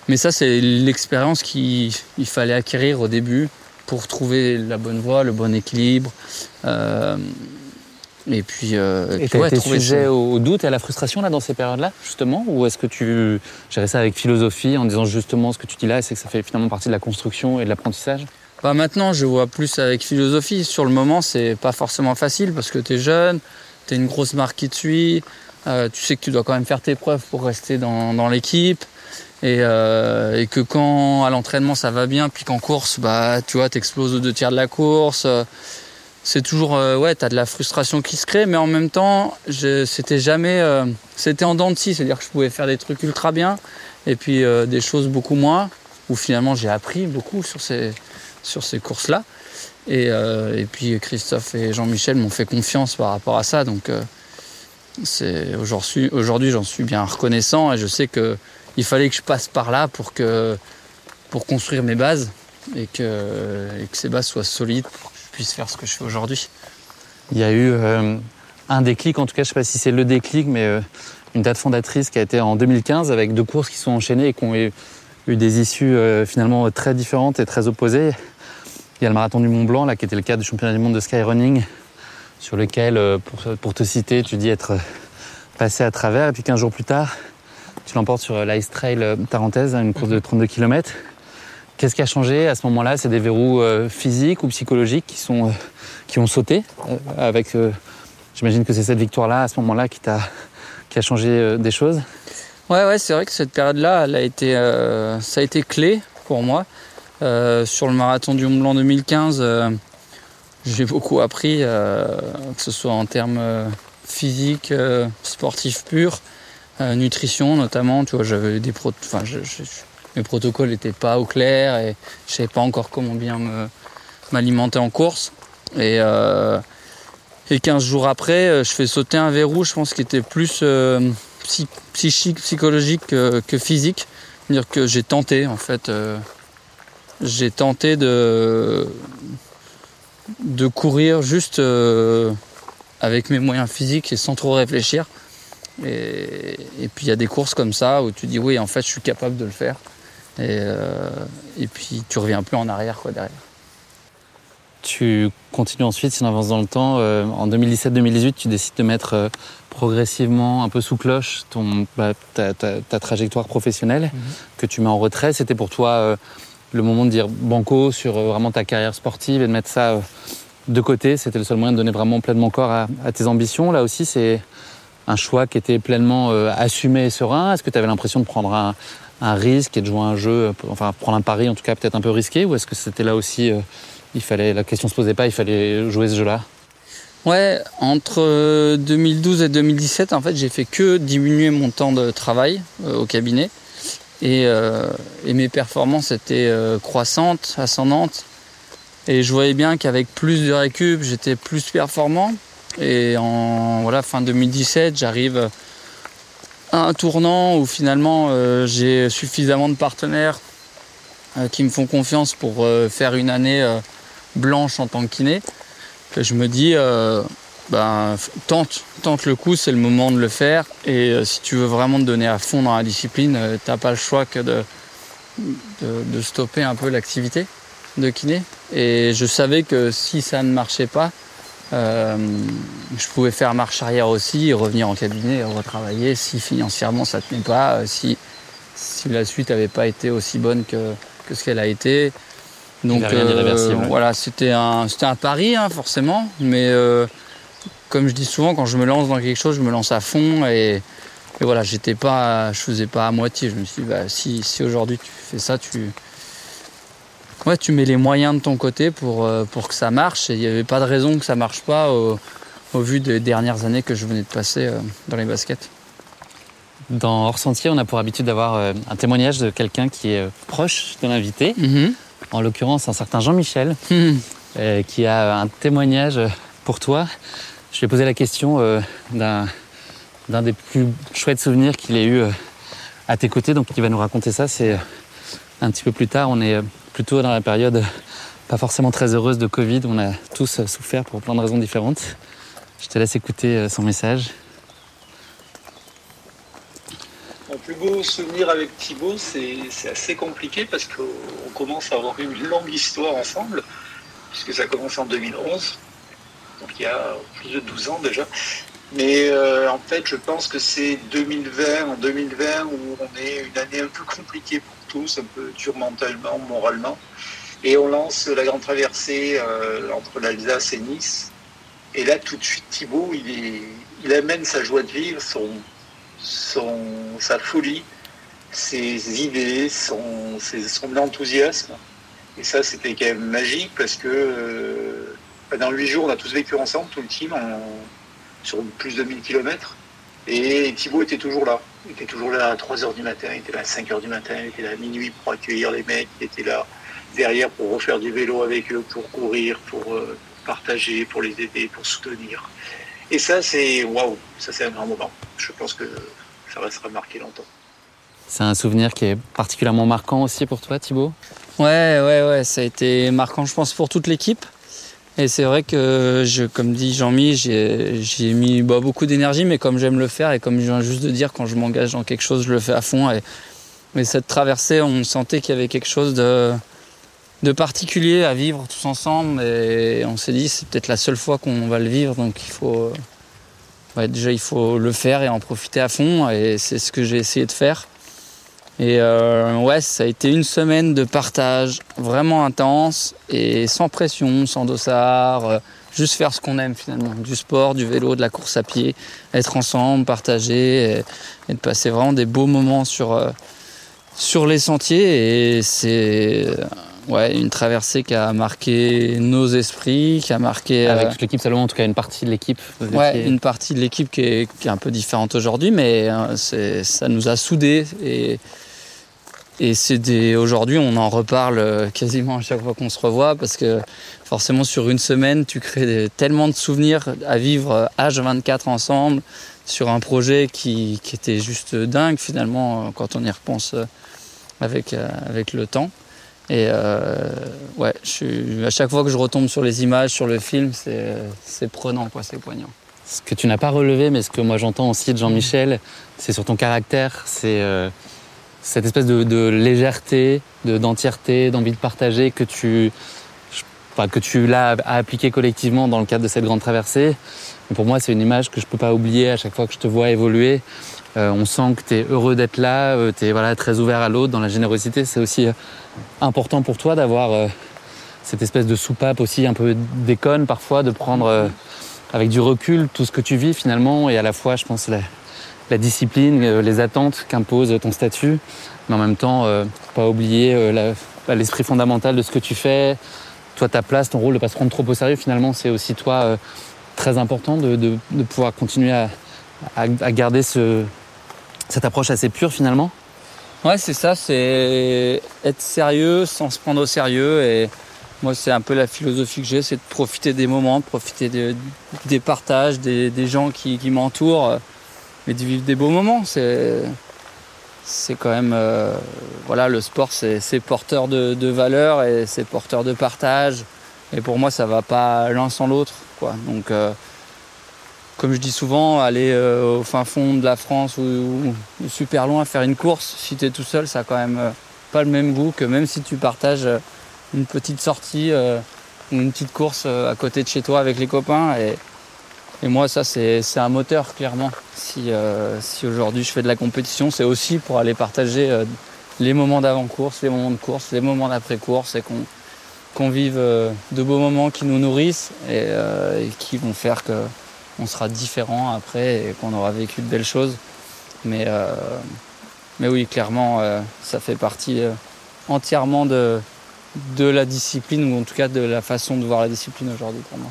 Mais ça, c'est l'expérience qu'il fallait acquérir au début pour trouver la bonne voie, le bon équilibre. Euh, et puis, euh, et tu été sujet au doute et à la frustration là dans ces périodes-là, justement Ou est-ce que tu gérais ça avec philosophie en disant justement ce que tu dis là, c'est que ça fait finalement partie de la construction et de l'apprentissage? Bah, maintenant, je vois plus avec philosophie. Sur le moment, c'est pas forcément facile parce que tu es jeune, tu es une grosse marque qui te suit, euh, tu sais que tu dois quand même faire tes preuves pour rester dans, l'équipe. Euh, et, que quand à l'entraînement ça va bien, puis qu'en course, bah, tu vois, exploses aux deux tiers de la course. c'est toujours, euh, ouais, as de la frustration qui se crée, mais en même temps, c'était jamais, c'était en dents de scie, c'est-à-dire que je pouvais faire des trucs ultra bien, et puis des choses beaucoup moins, où finalement j'ai appris beaucoup sur ces, sur ces courses-là. Et, et puis Christophe et Jean-Michel m'ont fait confiance par rapport à ça. Donc c'est aujourd'hui, j'en suis bien reconnaissant et je sais que il fallait que je passe par là pour que pour construire mes bases et que, et que ces bases soient solides pour que je puisse faire ce que je fais aujourd'hui. Il y a eu euh, un déclic, en tout cas, je ne sais pas si c'est le déclic, mais euh, une date fondatrice qui a été en 2015 avec deux courses qui sont enchaînées et qui ont eu, des issues euh, finalement très différentes et très opposées. Il y a le marathon du Mont Blanc, là, qui était le cas du championnat du monde de skyrunning, sur lequel, pour, pour, te citer, tu dis être passé à travers. Et puis 15 jours plus tard, tu l'emportes sur l'Ice Trail Tarentaise, une course de 32 km. Qu'est-ce qui a changé à ce moment-là? C'est des verrous euh, physiques ou psychologiques qui, sont, euh, qui ont sauté euh, avec. J'imagine que c'est cette victoire-là, à ce moment-là, qui, qui a changé des choses? Ouais, ouais, c'est vrai que cette période-là, ça a été clé pour moi. Sur le marathon du Mont Blanc 2015, j'ai beaucoup appris, que ce soit en termes physiques, sportifs purs, nutrition notamment. Tu vois, j'avais des enfin, mes protocoles n'étaient pas au clair et je savais pas encore comment bien m'alimenter en course. Et, euh, et 15 jours après, euh, je fais sauter un verrou, je pense, qui était plus euh, psychique, psychologique que, physique. C'est-à-dire que j'ai tenté, en fait, j'ai tenté de, de courir juste avec mes moyens physiques et sans trop réfléchir. Et, et puis il y a des courses comme ça où tu dis oui, en fait, je suis capable de le faire. Et, euh, et puis tu reviens un peu en arrière quoi, derrière. Tu continues ensuite, si on avance dans le temps, euh, en 2017-2018, tu décides de mettre euh, progressivement un peu sous cloche ton, bah, ta, trajectoire professionnelle, mhm. que tu mets en retrait. C'était pour toi le moment de dire banco sur vraiment ta carrière sportive et de mettre ça de côté. C'était le seul moyen de donner vraiment pleinement corps à, tes ambitions. Là aussi, c'est un choix qui était pleinement assumé et serein. Est-ce que tu avais l'impression de prendre un, risque et de jouer un jeu, enfin prendre un pari en tout cas peut-être un peu risqué ou est-ce que c'était là aussi, euh, il fallait, la question se posait pas, il fallait jouer ce jeu-là? Ouais, entre 2012 euh, et 2017, en fait, j'ai fait que diminuer mon temps de travail euh, au cabinet et, et, mes performances étaient croissantes, ascendantes. Et je voyais bien qu'avec plus de récup, j'étais plus performant. Et en voilà, fin 2017, j'arrive un tournant où finalement euh, j'ai suffisamment de partenaires euh, qui me font confiance pour euh, faire une année blanche en tant que kiné. Que je me dis, ben, tente, tente le coup, c'est le moment de le faire. Et si tu veux vraiment te donner à fond dans la discipline, tu n'as pas le choix que de, de stopper un peu l'activité de kiné. Et je savais que si ça ne marchait pas, euh, je pouvais faire marche arrière aussi, revenir en cabinet, retravailler si financièrement ça tenait pas, euh, si, si la suite n'avait pas été aussi bonne que, que ce qu'elle a été. Donc euh, voilà, c'était un, un pari hein, forcément, mais comme je dis souvent, quand je me lance dans quelque chose, je me lance à fond et, et voilà, j'étais pas, je faisais pas à moitié. Je me suis dit, bah, si, si aujourd'hui tu fais ça, tu, ouais, tu mets les moyens de ton côté pour, euh, pour que ça marche. Et il n'y avait pas de raison que ça marche pas au, vu des dernières années que je venais de passer euh, dans les baskets. Dans Hors Sentier, on a pour habitude d'avoir euh, un témoignage de quelqu'un qui est proche de l'invité. Mm-hmm. En l'occurrence, un certain Jean-Michel, mm-hmm. qui a un témoignage pour toi. Je lui ai posé la question d'un, d'un des plus chouettes souvenirs qu'il ait eu à tes côtés. Donc, il va nous raconter ça. C'est un petit peu plus tard. On est plutôt dans la période pas forcément très heureuse de Covid. On a tous souffert pour plein de raisons différentes. Je te laisse écouter euh, son message. Mon plus beau souvenir avec Thibaut, c'est assez compliqué parce qu'on commence à avoir une longue histoire ensemble, puisque ça commence en 2011, il y a plus de 12 ans déjà. Mais euh, en fait, je pense que c'est 2020, en 2020, où on est une année un peu compliquée pour tous, un peu dur mentalement, moralement. Et on lance la grande traversée euh, entre l'Alsace et Nice. Et là, tout de suite, Thibaut, il, amène sa joie de vivre, son, son, sa folie, ses idées, son, son enthousiasme. Et ça, c'était quand même magique parce que euh, pendant huit jours, on a tous vécu ensemble, tout le team, sur plus de 1000 km. Et Thibaut était toujours là. Il était toujours là à 3h du matin, il était là à 5h du matin, il était là à minuit pour accueillir les mecs, il était là derrière pour refaire du vélo avec eux, pour courir, pour partager, pour les aider, pour soutenir. Et ça, c'est waouh, ça c'est un grand moment. Je pense que ça restera marqué longtemps. C'est un souvenir qui est particulièrement marquant aussi pour toi, Thibaut? Ouais, ouais, ouais, ça a été marquant, je pense, pour toute l'équipe. Et c'est vrai que, comme dit Jean-Mi, j'ai mis beaucoup d'énergie, mais comme j'aime le faire et comme je viens juste de dire, quand je m'engage dans quelque chose, je le fais à fond. Et, mais cette traversée, on sentait qu'il y avait quelque chose de, de particulier à vivre tous ensemble. Et on s'est dit, c'est peut-être la seule fois qu'on va le vivre, donc il faut. déjà, il faut le faire et en profiter à fond. Et c'est ce que j'ai essayé de faire. Et euh, ouais, ça a été une semaine de partage vraiment intense et sans pression, sans dossard, euh, juste faire ce qu'on aime finalement, du sport, du vélo, de la course à pied, être ensemble, partager et, de passer vraiment des beaux moments sur, euh, sur les sentiers. Et c'est ouais, une traversée qui a marqué nos esprits, qui a marqué... Avec toute l'équipe seulement, en tout cas une partie de l'équipe. Ouais, une partie de l'équipe qui est, qui est, un peu différente aujourd'hui, mais ça nous a soudés et et c'est des... aujourd'hui, on en reparle euh, quasiment à chaque fois qu'on se revoit parce que forcément, sur une semaine, tu crées tellement de souvenirs à vivre H24 euh, ensemble sur un projet qui, qui était juste dingue finalement euh, quand on y repense avec, avec le temps. Et ouais, je suis... à chaque fois que je retombe sur les images, sur le film, c'est prenant, quoi, c'est poignant. Ce que tu n'as pas relevé, mais ce que moi j'entends aussi de Jean-Michel, c'est sur ton caractère, c'est cette espèce de, légèreté, d'entièreté, d'envie de partager que tu, que tu l'as appliqué collectivement dans le cadre de cette grande traversée. pour moi, c'est une image que je ne peux pas oublier à chaque fois que je te vois évoluer. Euh, on sent que tu es heureux d'être là, euh, tu es très ouvert à l'autre, dans la générosité. C'est aussi euh, important pour toi d'avoir cette espèce de soupape aussi un peu déconne parfois, de prendre avec du recul tout ce que tu vis finalement et à la fois, je pense, la discipline, euh, les attentes qu'impose ton statut, mais en même temps, euh, pas oublier euh, bah, l'esprit fondamental de ce que tu fais, toi ta place, ton rôle de pas se prendre trop au sérieux. Finalement, c'est aussi toi très important de, pouvoir continuer à, garder cette approche assez pure finalement. Ouais, c'est ça, c'est être sérieux sans se prendre au sérieux et moi, c'est un peu la philosophie que j'ai, c'est de profiter des moments, profiter des partages, des, gens qui m'entourent mais de vivre des beaux moments. C'est, c'est quand même, euh, voilà, le sport, c'est, porteur de, de valeurs et c'est porteur de partage. Et pour moi, ça va pas l'un sans l'autre, quoi. Donc, euh, comme je dis souvent, aller euh, au fin fond de la France ou, super loin faire une course, si tu es tout seul, ça a quand même pas le même goût que même si tu partages une petite sortie ou une petite course à côté de chez toi avec les copains. Et moi, ça, c'est un moteur, clairement. Si, euh, si aujourd'hui je fais de la compétition, c'est aussi pour aller partager euh, les moments d'avant-course, les moments de course, les moments d'après-course et qu'on vive euh, de beaux moments qui nous nourrissent et, qui vont faire qu'on sera différent après et qu'on aura vécu de belles choses. Mais, mais oui, clairement, ça fait partie entièrement de, de la discipline, ou en tout cas de la façon de voir la discipline aujourd'hui pour moi.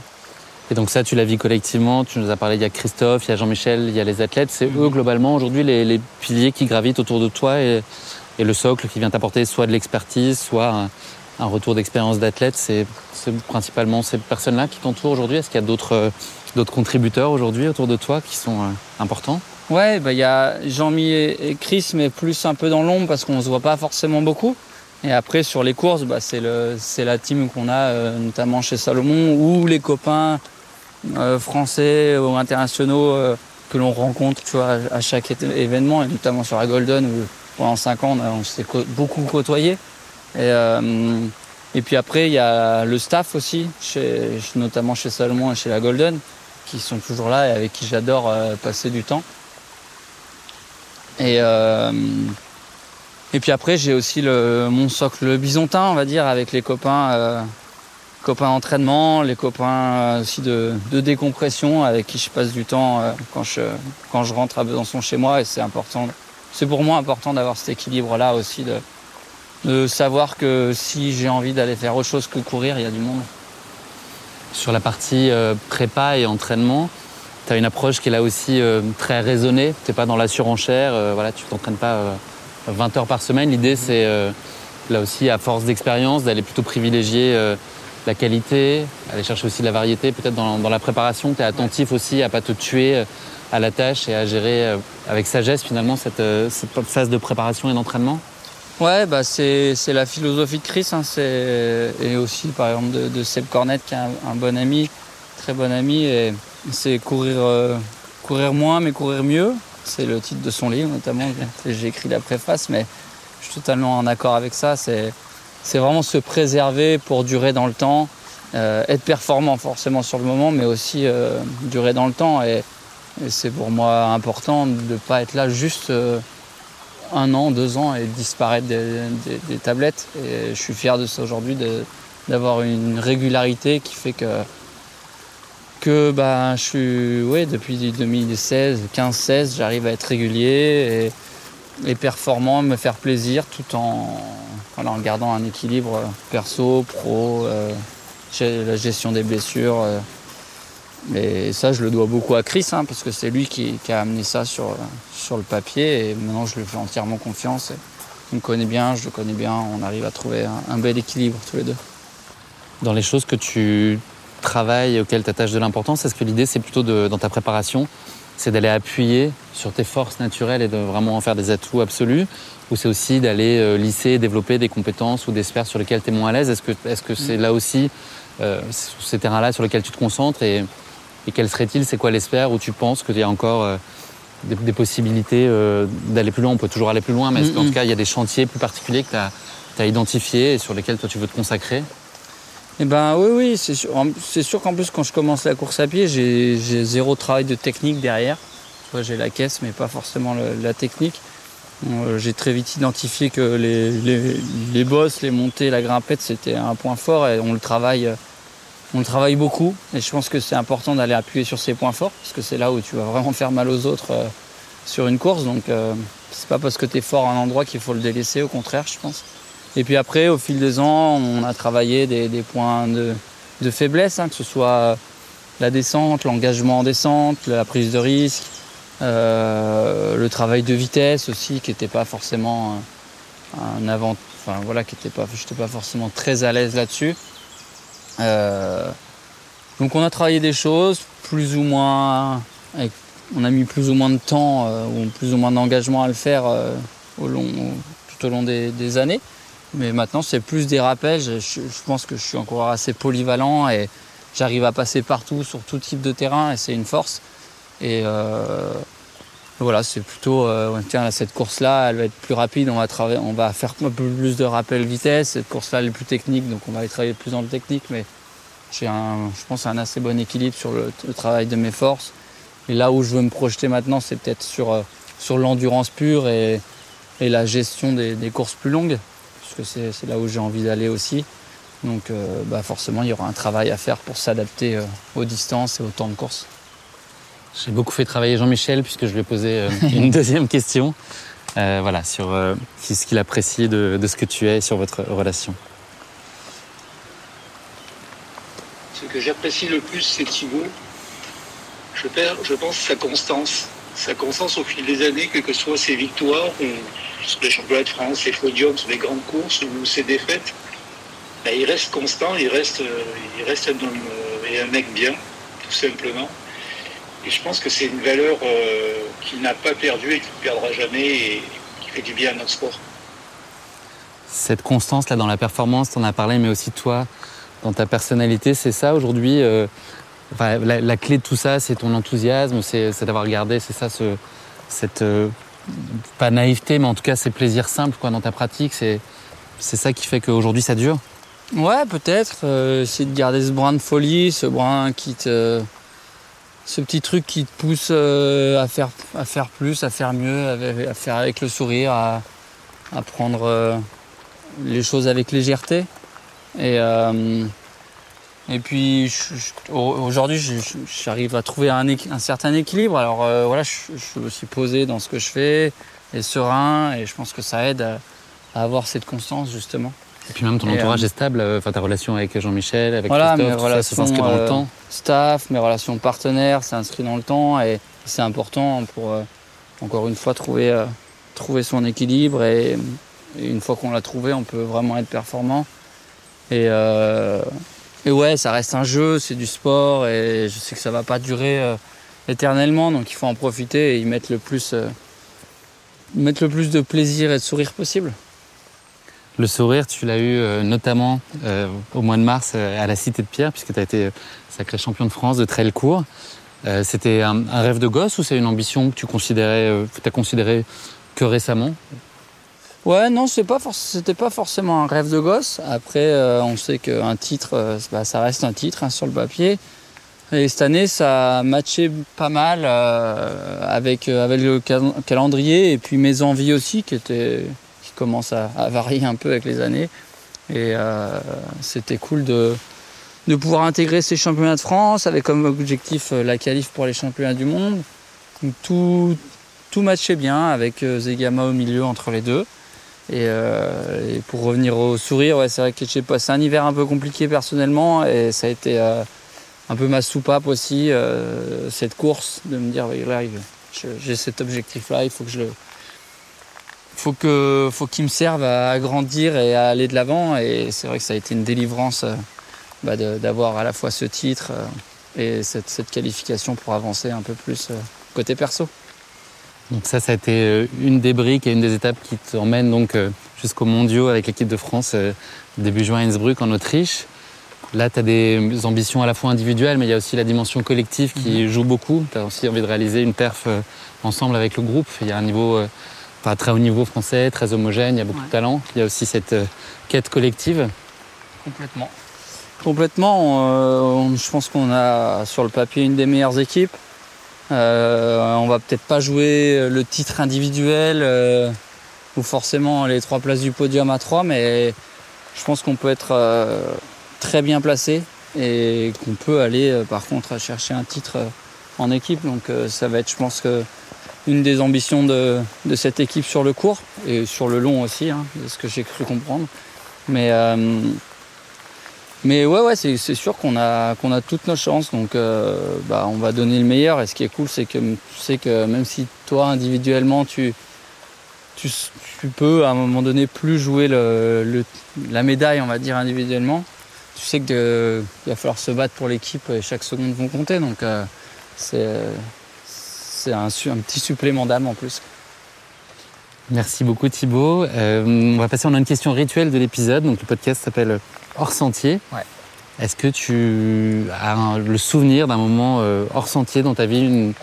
Et donc ça, tu l'as vu collectivement, tu nous as parlé, il y a Christophe, il y a Jean-Michel, il y a les athlètes. C'est eux, globalement, aujourd'hui, les, piliers qui gravitent autour de toi et, le socle qui vient t'apporter soit de l'expertise, soit un, retour d'expérience d'athlète. C'est principalement ces personnes-là qui t'entourent aujourd'hui. Est-ce qu'il y a d'autres contributeurs aujourd'hui autour de toi qui sont euh, importants? Ouais, bah, il y a Jean-Mi et Chris, mais plus un peu dans l'ombre parce qu'on ne se voit pas forcément beaucoup. Et après, sur les courses, bah, c'est la team qu'on a, euh, notamment chez Salomon, ou les copains euh, français ou internationaux euh, que l'on rencontre tu vois, à chaque événement, et notamment sur la Golden où pendant 5 ans on, s'est beaucoup côtoyé. Et, euh, et, puis après il y a le staff aussi, chez, notamment chez Salomon et chez la Golden, qui sont toujours là et avec qui j'adore passer du temps. Et, et puis après j'ai aussi le, mon socle bisontin, on va dire, avec les copains copains d'entraînement, les copains euh, aussi de, décompression avec qui je passe du temps euh, quand je, quand je rentre à Besançon chez moi et c'est important. C'est pour moi important d'avoir cet équilibre-là aussi, de, de savoir que si j'ai envie d'aller faire autre chose que courir, il y a du monde. Sur la partie euh, prépa et entraînement, tu as une approche qui est là aussi très raisonnée. Tu n'es pas dans la surenchère, voilà, tu t'entraînes pas 20 heures par semaine. L'idée, c'est là aussi, à force d'expérience, d'aller plutôt privilégier la qualité, aller chercher aussi de la variété, peut-être dans, la préparation, tu es attentif aussi à pas te tuer euh, à la tâche et à gérer euh, avec sagesse finalement cette, cette phase de préparation et d'entraînement Ouais, bah c'est la philosophie de Chris, hein, et aussi par exemple de, Seb Cornet qui est un, bon ami, très bon ami, et c'est courir, courir moins mais courir mieux. C'est le titre de son livre notamment. J'ai écrit la préface, mais je suis totalement en accord avec ça. Vraiment se préserver pour durer dans le temps, euh, être performant forcément sur le moment, mais aussi euh, durer dans le temps. Et, c'est pour moi important de ne pas être là juste euh, un an, deux ans et disparaître des, tablettes. Et je suis fier de ça aujourd'hui, d'avoir une régularité qui fait que que bah, je suis, ouais, depuis 2016, 15-16, j'arrive à être régulier et, performant, me faire plaisir tout en, en gardant un équilibre perso, pro, euh, la gestion des blessures. Euh. Mais ça, je le dois beaucoup à Chris, hein, parce que c'est lui qui, a amené ça sur, sur le papier et maintenant je lui fais entièrement confiance. Il me connaît bien, je le connais bien, on arrive à trouver un bel équilibre tous les deux. Dans les choses que tu travail auquel tu attaches de l'importance Est-ce que l'idée, c'est plutôt dans ta préparation, c'est d'aller appuyer sur tes forces naturelles et de vraiment en faire des atouts absolus Ou c'est aussi d'aller euh, lisser, développer des compétences ou des sphères sur lesquelles tu es moins à l'aise? Est-ce que c'est -ce c'est là aussi, euh, ces terrains-là sur lesquels tu te concentres Et, et quel serait-il C'est quoi les sphères où tu penses qu'il y a encore euh, des, possibilités euh, d'aller plus loin? On peut toujours aller plus loin, mais est-ce qu'en tout cas, il y a des chantiers plus particuliers que tu as, as identifiés et sur lesquels toi tu veux te consacrer? Eh ben oui, oui, c'est sûr, sûr qu'en plus quand je commence la course à pied, j'ai zéro travail de technique derrière. J'ai la caisse, mais pas forcément la technique. Euh, j'ai très vite identifié que les, bosses, les montées, la grimpette, c'était un point fort et on le travaille, on le travaille beaucoup. Et je pense que c'est important d'aller appuyer sur ces points forts parce que c'est là où tu vas vraiment faire mal aux autres euh, sur une course. Donc euh, c'est pas parce que tu es fort à un endroit qu'il faut le délaisser, au contraire, je pense. Et puis après, au fil des ans, on a travaillé des, points de, faiblesse, hein, que ce soit la descente, l'engagement en descente, la prise de risque, euh, le travail de vitesse aussi, qui n'était pas forcément un avant, enfin voilà, qui était pas, forcément très à l'aise là-dessus. Euh, donc on a travaillé des choses, plus ou moins, on a mis plus ou moins de temps euh, ou plus ou moins d'engagement à le faire au long, tout au long des années. Mais maintenant, c'est plus des rappels. Je, pense que je suis encore assez polyvalent et j'arrive à passer partout sur tout type de terrain et c'est une force. Et euh, voilà, c'est plutôt, euh, tiens, cette course-là, elle va être plus rapide, on va, on va faire plus de rappels vitesse. Cette course-là, elle est plus technique, donc on va aller travailler plus dans le technique. Mais j'ai, un, je pense, un assez bon équilibre sur le, travail de mes forces. Et là où je veux me projeter maintenant, c'est peut-être sur, euh, sur l'endurance pure et, et la gestion des courses plus longues que c'est là où j'ai envie d'aller aussi. Donc bah, forcément, il y aura un travail à faire pour s'adapter aux distances et au temps de course. J'ai beaucoup fait travailler Jean-Michel puisque je lui ai posé euh, une *laughs* deuxième question voilà, sur ce qu'il apprécie de, ce que tu es sur votre relation. Ce que j'apprécie le plus, c'est Thibaut. Je, je pense sa constance. Sa constance au fil des années, quelles que soient ses victoires, sur les championnats de France, ses podiums, sur les grandes courses ou ses défaites, ben, il reste constant, il reste, euh, il reste un homme euh, et un mec bien, tout simplement. Et je pense que c'est une valeur euh, qu'il n'a pas perdue et qu'il ne perdra jamais et qui fait du bien à notre sport. Cette constance là dans la performance, tu en as parlé, mais aussi toi, dans ta personnalité, c'est ça aujourd'hui la, clé de tout ça, c'est ton enthousiasme, c'est d'avoir gardé, c'est ça, ce, cette pas naïveté, mais en tout cas ces plaisirs simples quoi, dans ta pratique, c'est ça qui fait qu'aujourd'hui ça dure? Ouais, peut-être. Euh, c'est de garder ce brin de folie, ce brin qui te. Ce petit truc qui te pousse euh, à, faire, plus, à faire mieux, à, faire avec le sourire, à, prendre euh, les choses avec légèreté. Et, et puis aujourd'hui, j'arrive à trouver un, un, certain équilibre. Alors voilà, je, je, suis posé dans ce que je fais, et serein, et je pense que ça aide à, avoir cette constance justement. Et puis même ton entourage euh, est stable, euh, enfin ta relation avec Jean-Michel, avec voilà, Christophe, mes relations, ça, s'inscrit dans le euh, temps. Staff, mes relations partenaires, c'est inscrit dans le temps et c'est important pour encore une fois trouver, trouver son équilibre et, Et une fois qu'on l'a trouvé, on peut vraiment être performant. Et, euh, et ouais, ça reste un jeu, c'est du sport et je sais que ça va pas durer euh, éternellement, donc il faut en profiter et y mettre le plus, euh, mettre le plus de plaisir et de sourire possible. Le sourire, tu l'as eu euh, notamment euh, au mois de mars euh, à la Cité de Pierre, puisque tu as été sacré champion de France de trail court. C'était un, rêve de gosse ou c'est une ambition que tu considérais, que as considéré que récemment? Ouais, non, c'est pas c'était pas forcément un rêve de gosse. Après, on sait qu'un titre, bah, ça reste un titre hein, sur le papier. Et cette année, ça a matché pas mal avec, le cal- calendrier et puis mes envies aussi qui, étaient, qui commencent à, varier un peu avec les années. Et euh, c'était cool de, de pouvoir intégrer ces championnats de France avec comme objectif euh, la qualif pour les championnats du monde. Tout, tout matchait bien avec euh, Zegama au milieu entre les deux. Et, pour revenir au sourire, ouais, c'est vrai que j'ai passé un hiver un peu compliqué personnellement et ça a été un peu ma soupape aussi, cette course, de me dire, ouais, là, j'ai cet objectif-là, il faut que je le. Faut que faut qu'il me serve à grandir et à aller de l'avant. Et c'est vrai que ça a été une délivrance euh, bah, d'avoir à la fois ce titre euh, et cette, cette qualification pour avancer un peu plus euh, côté perso. Donc ça, ça a été une des briques et une des étapes qui t'emmène donc jusqu'aux mondiaux avec l'équipe de France début juin à Innsbruck en Autriche. Là, tu as des ambitions à la fois individuelles, mais il y a aussi la dimension collective qui joue beaucoup. Tu as aussi envie de réaliser une perf ensemble avec le groupe. Il y a un niveau, enfin, très haut niveau français, très homogène, il y a beaucoup Ouais. de talent. Il y a aussi cette euh, quête collective. Complètement. Complètement. euh, on- je pense qu'on a sur le papier une des meilleures équipes. Euh, on va peut-être pas jouer le titre individuel euh, ou forcément les trois places du podium à trois, mais je pense qu'on peut être euh, très bien placé et qu'on peut aller euh, par contre chercher un titre euh, en équipe. Donc euh, ça va être, je pense que une des ambitions de, cette équipe sur le court et sur le long aussi, hein, de ce que j'ai cru comprendre. Mais euh, mais ouais, ouais, c'est sûr qu'on a, qu'on a toutes nos chances. Donc, euh, bah, on va donner le meilleur. Et ce qui est cool, c'est que tu sais que même si toi, individuellement, tu, tu, peux à un moment donné plus jouer la médaille, on va dire, individuellement, tu sais qu'il va falloir se battre pour l'équipe et chaque seconde vont compter. Donc, euh, c'est c'est un, petit supplément d'âme en plus. Merci beaucoup Thibaut. Euh, on va passer, on a une question rituelle de l'épisode. Donc le podcast s'appelle Hors Sentier. Ouais. Est-ce que tu as un- le souvenir d'un moment euh, hors sentier dans ta vie, une,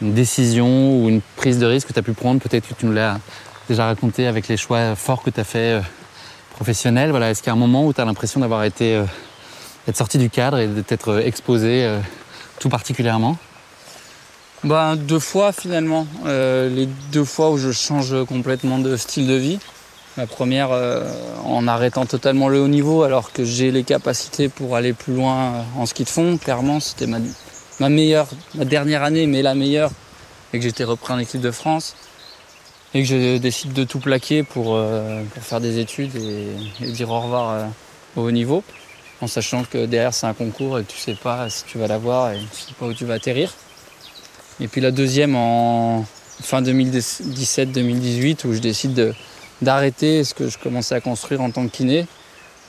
une décision ou une prise de risque que tu as pu prendre Peut-être que tu nous l'as déjà raconté avec les choix forts que tu as fait euh, professionnels. Voilà, Est-ce qu'il y a un moment où tu as l'impression d'avoir été d'être sorti du cadre et d'être exposé tout particulièrement? Ben, deux fois finalement. Euh, les deux fois où je change complètement de style de vie. La première euh, en arrêtant totalement le haut niveau alors que j'ai les capacités pour aller plus loin euh, en ski de fond. Clairement, c'était ma, ma meilleure, ma dernière année, mais la meilleure. Et que j'étais repris en équipe de France. Et que je décide de tout plaquer pour, euh, pour faire des études et, et dire au revoir euh, au haut niveau. En sachant que derrière c'est un concours et que tu sais pas si tu vas l'avoir et tu sais pas où tu vas atterrir. Et puis la deuxième en fin 2017-2018 où je décide de- d'arrêter ce que je commençais à construire en tant que kiné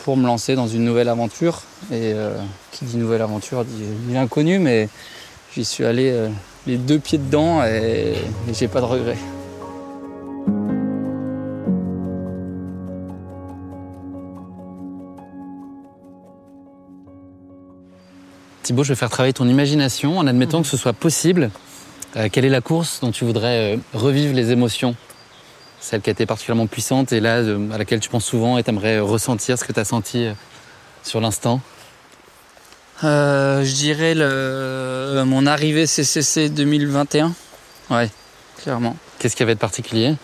pour me lancer dans une nouvelle aventure. Et euh, qui dit nouvelle aventure dit, dit inconnu, mais j'y suis allé euh, les deux pieds dedans et, et j'ai pas de regrets. Thibaut, je vais faire travailler ton imagination en admettant que ce soit possible. Euh, quelle est la course dont tu voudrais euh, revivre les émotions? Celle qui a été particulièrement puissante et là, euh, à laquelle tu penses souvent et tu aimerais ressentir ce que tu as senti sur l'instant? Je dirais le, mon arrivée CCC 2021. Ouais, clairement. Qu'est-ce qui avait de particulier?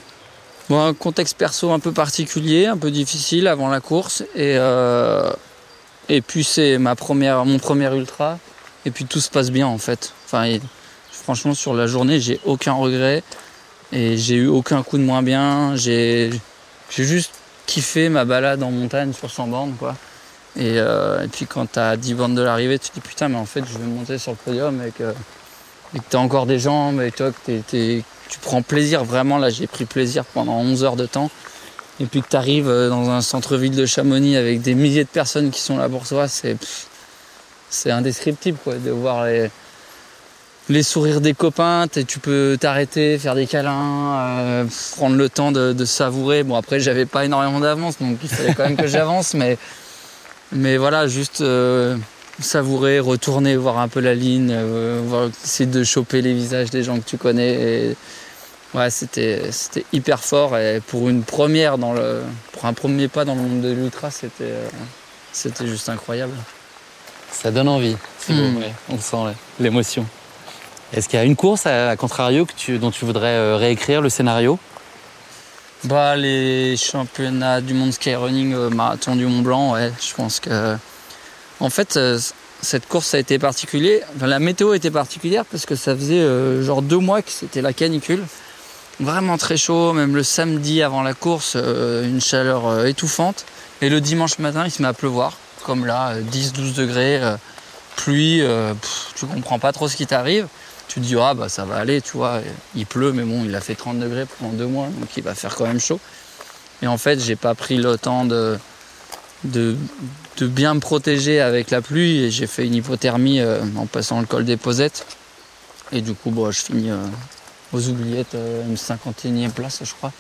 Bon, un contexte perso un peu particulier, un peu difficile avant la course. Et, et puis c'est ma première, mon premier ultra. Et puis tout se passe bien en fait. Enfin, franchement, sur la journée, j'ai aucun regret. Et j'ai eu aucun coup de moins bien. J'ai juste kiffé ma balade en montagne sur 100 bornes. Quoi. Et, euh, et puis quand t'as 10 bornes de l'arrivée, tu te dis putain, mais en fait, je vais monter sur le podium et que, et que t'as encore des jambes et toi, que tu prends plaisir vraiment. Là, j'ai pris plaisir pendant 11 heures de temps. et puis que tu arrives dans un centre-ville de Chamonix avec des milliers de personnes qui sont là pour toi, c'est c'est indescriptible quoi, de voir les, les sourires des copains, tu peux t'arrêter, faire des câlins, euh, prendre le temps de, savourer. Bon après j'avais pas énormément d'avance, donc il fallait quand même que *laughs* j'avance, mais, mais voilà, juste euh, savourer, retourner, voir un peu la ligne, euh, essayer de choper les visages des gens que tu connais. Et, ouais, c'était, c'était hyper fort et pour une première dans le, pour un premier pas dans le monde de l'ultra, c'était, c'était juste incroyable. Ça donne envie, hmm. on sent l'émotion. Est-ce qu'il y a une course, à, contrario, que tu, dont tu voudrais euh, réécrire le scénario? Bah, Les championnats du monde skyrunning euh, marathon du Mont Blanc, ouais, je pense que. En fait, euh, cette course a été particulière. la météo était particulière parce que ça faisait genre deux mois que c'était la canicule. Vraiment très chaud, même le samedi avant la course, une chaleur étouffante. Et le dimanche matin, il se met à pleuvoir, comme là, 10-12 degrés, pluie, tu comprends pas trop ce qui t'arrive tu te dis, ah bah ça va aller, tu vois, il pleut, mais bon, il a fait 30 degrés pendant deux mois, donc il va faire quand même chaud. Et en fait, j'ai pas pris le temps de, de, bien me protéger avec la pluie et j'ai fait une hypothermie euh, en passant le col des Posettes. Et du coup, bon, je finis euh, aux oubliettes, euh, une 51e place, je crois.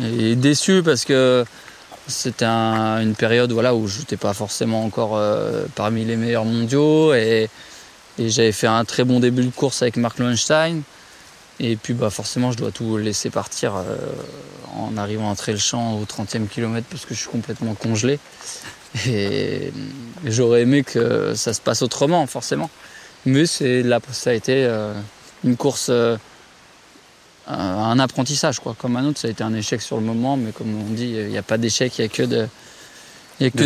et déçu parce que c'était une période voilà, où je n'étais pas forcément encore parmi les meilleurs mondiaux et j'avais fait un très bon début de course avec Mark Lowenstein. Et puis bah forcément je dois tout laisser partir euh, en arrivant à le champ au 30e kilomètre parce que je suis complètement congelé. Et, j'aurais aimé que ça se passe autrement forcément. Mais là ça a été euh, une course euh, un apprentissage quoi. Comme un autre, ça a été un échec sur le moment, mais comme on dit, il n'y a pas d'échec, il n'y a que de, il n'y a que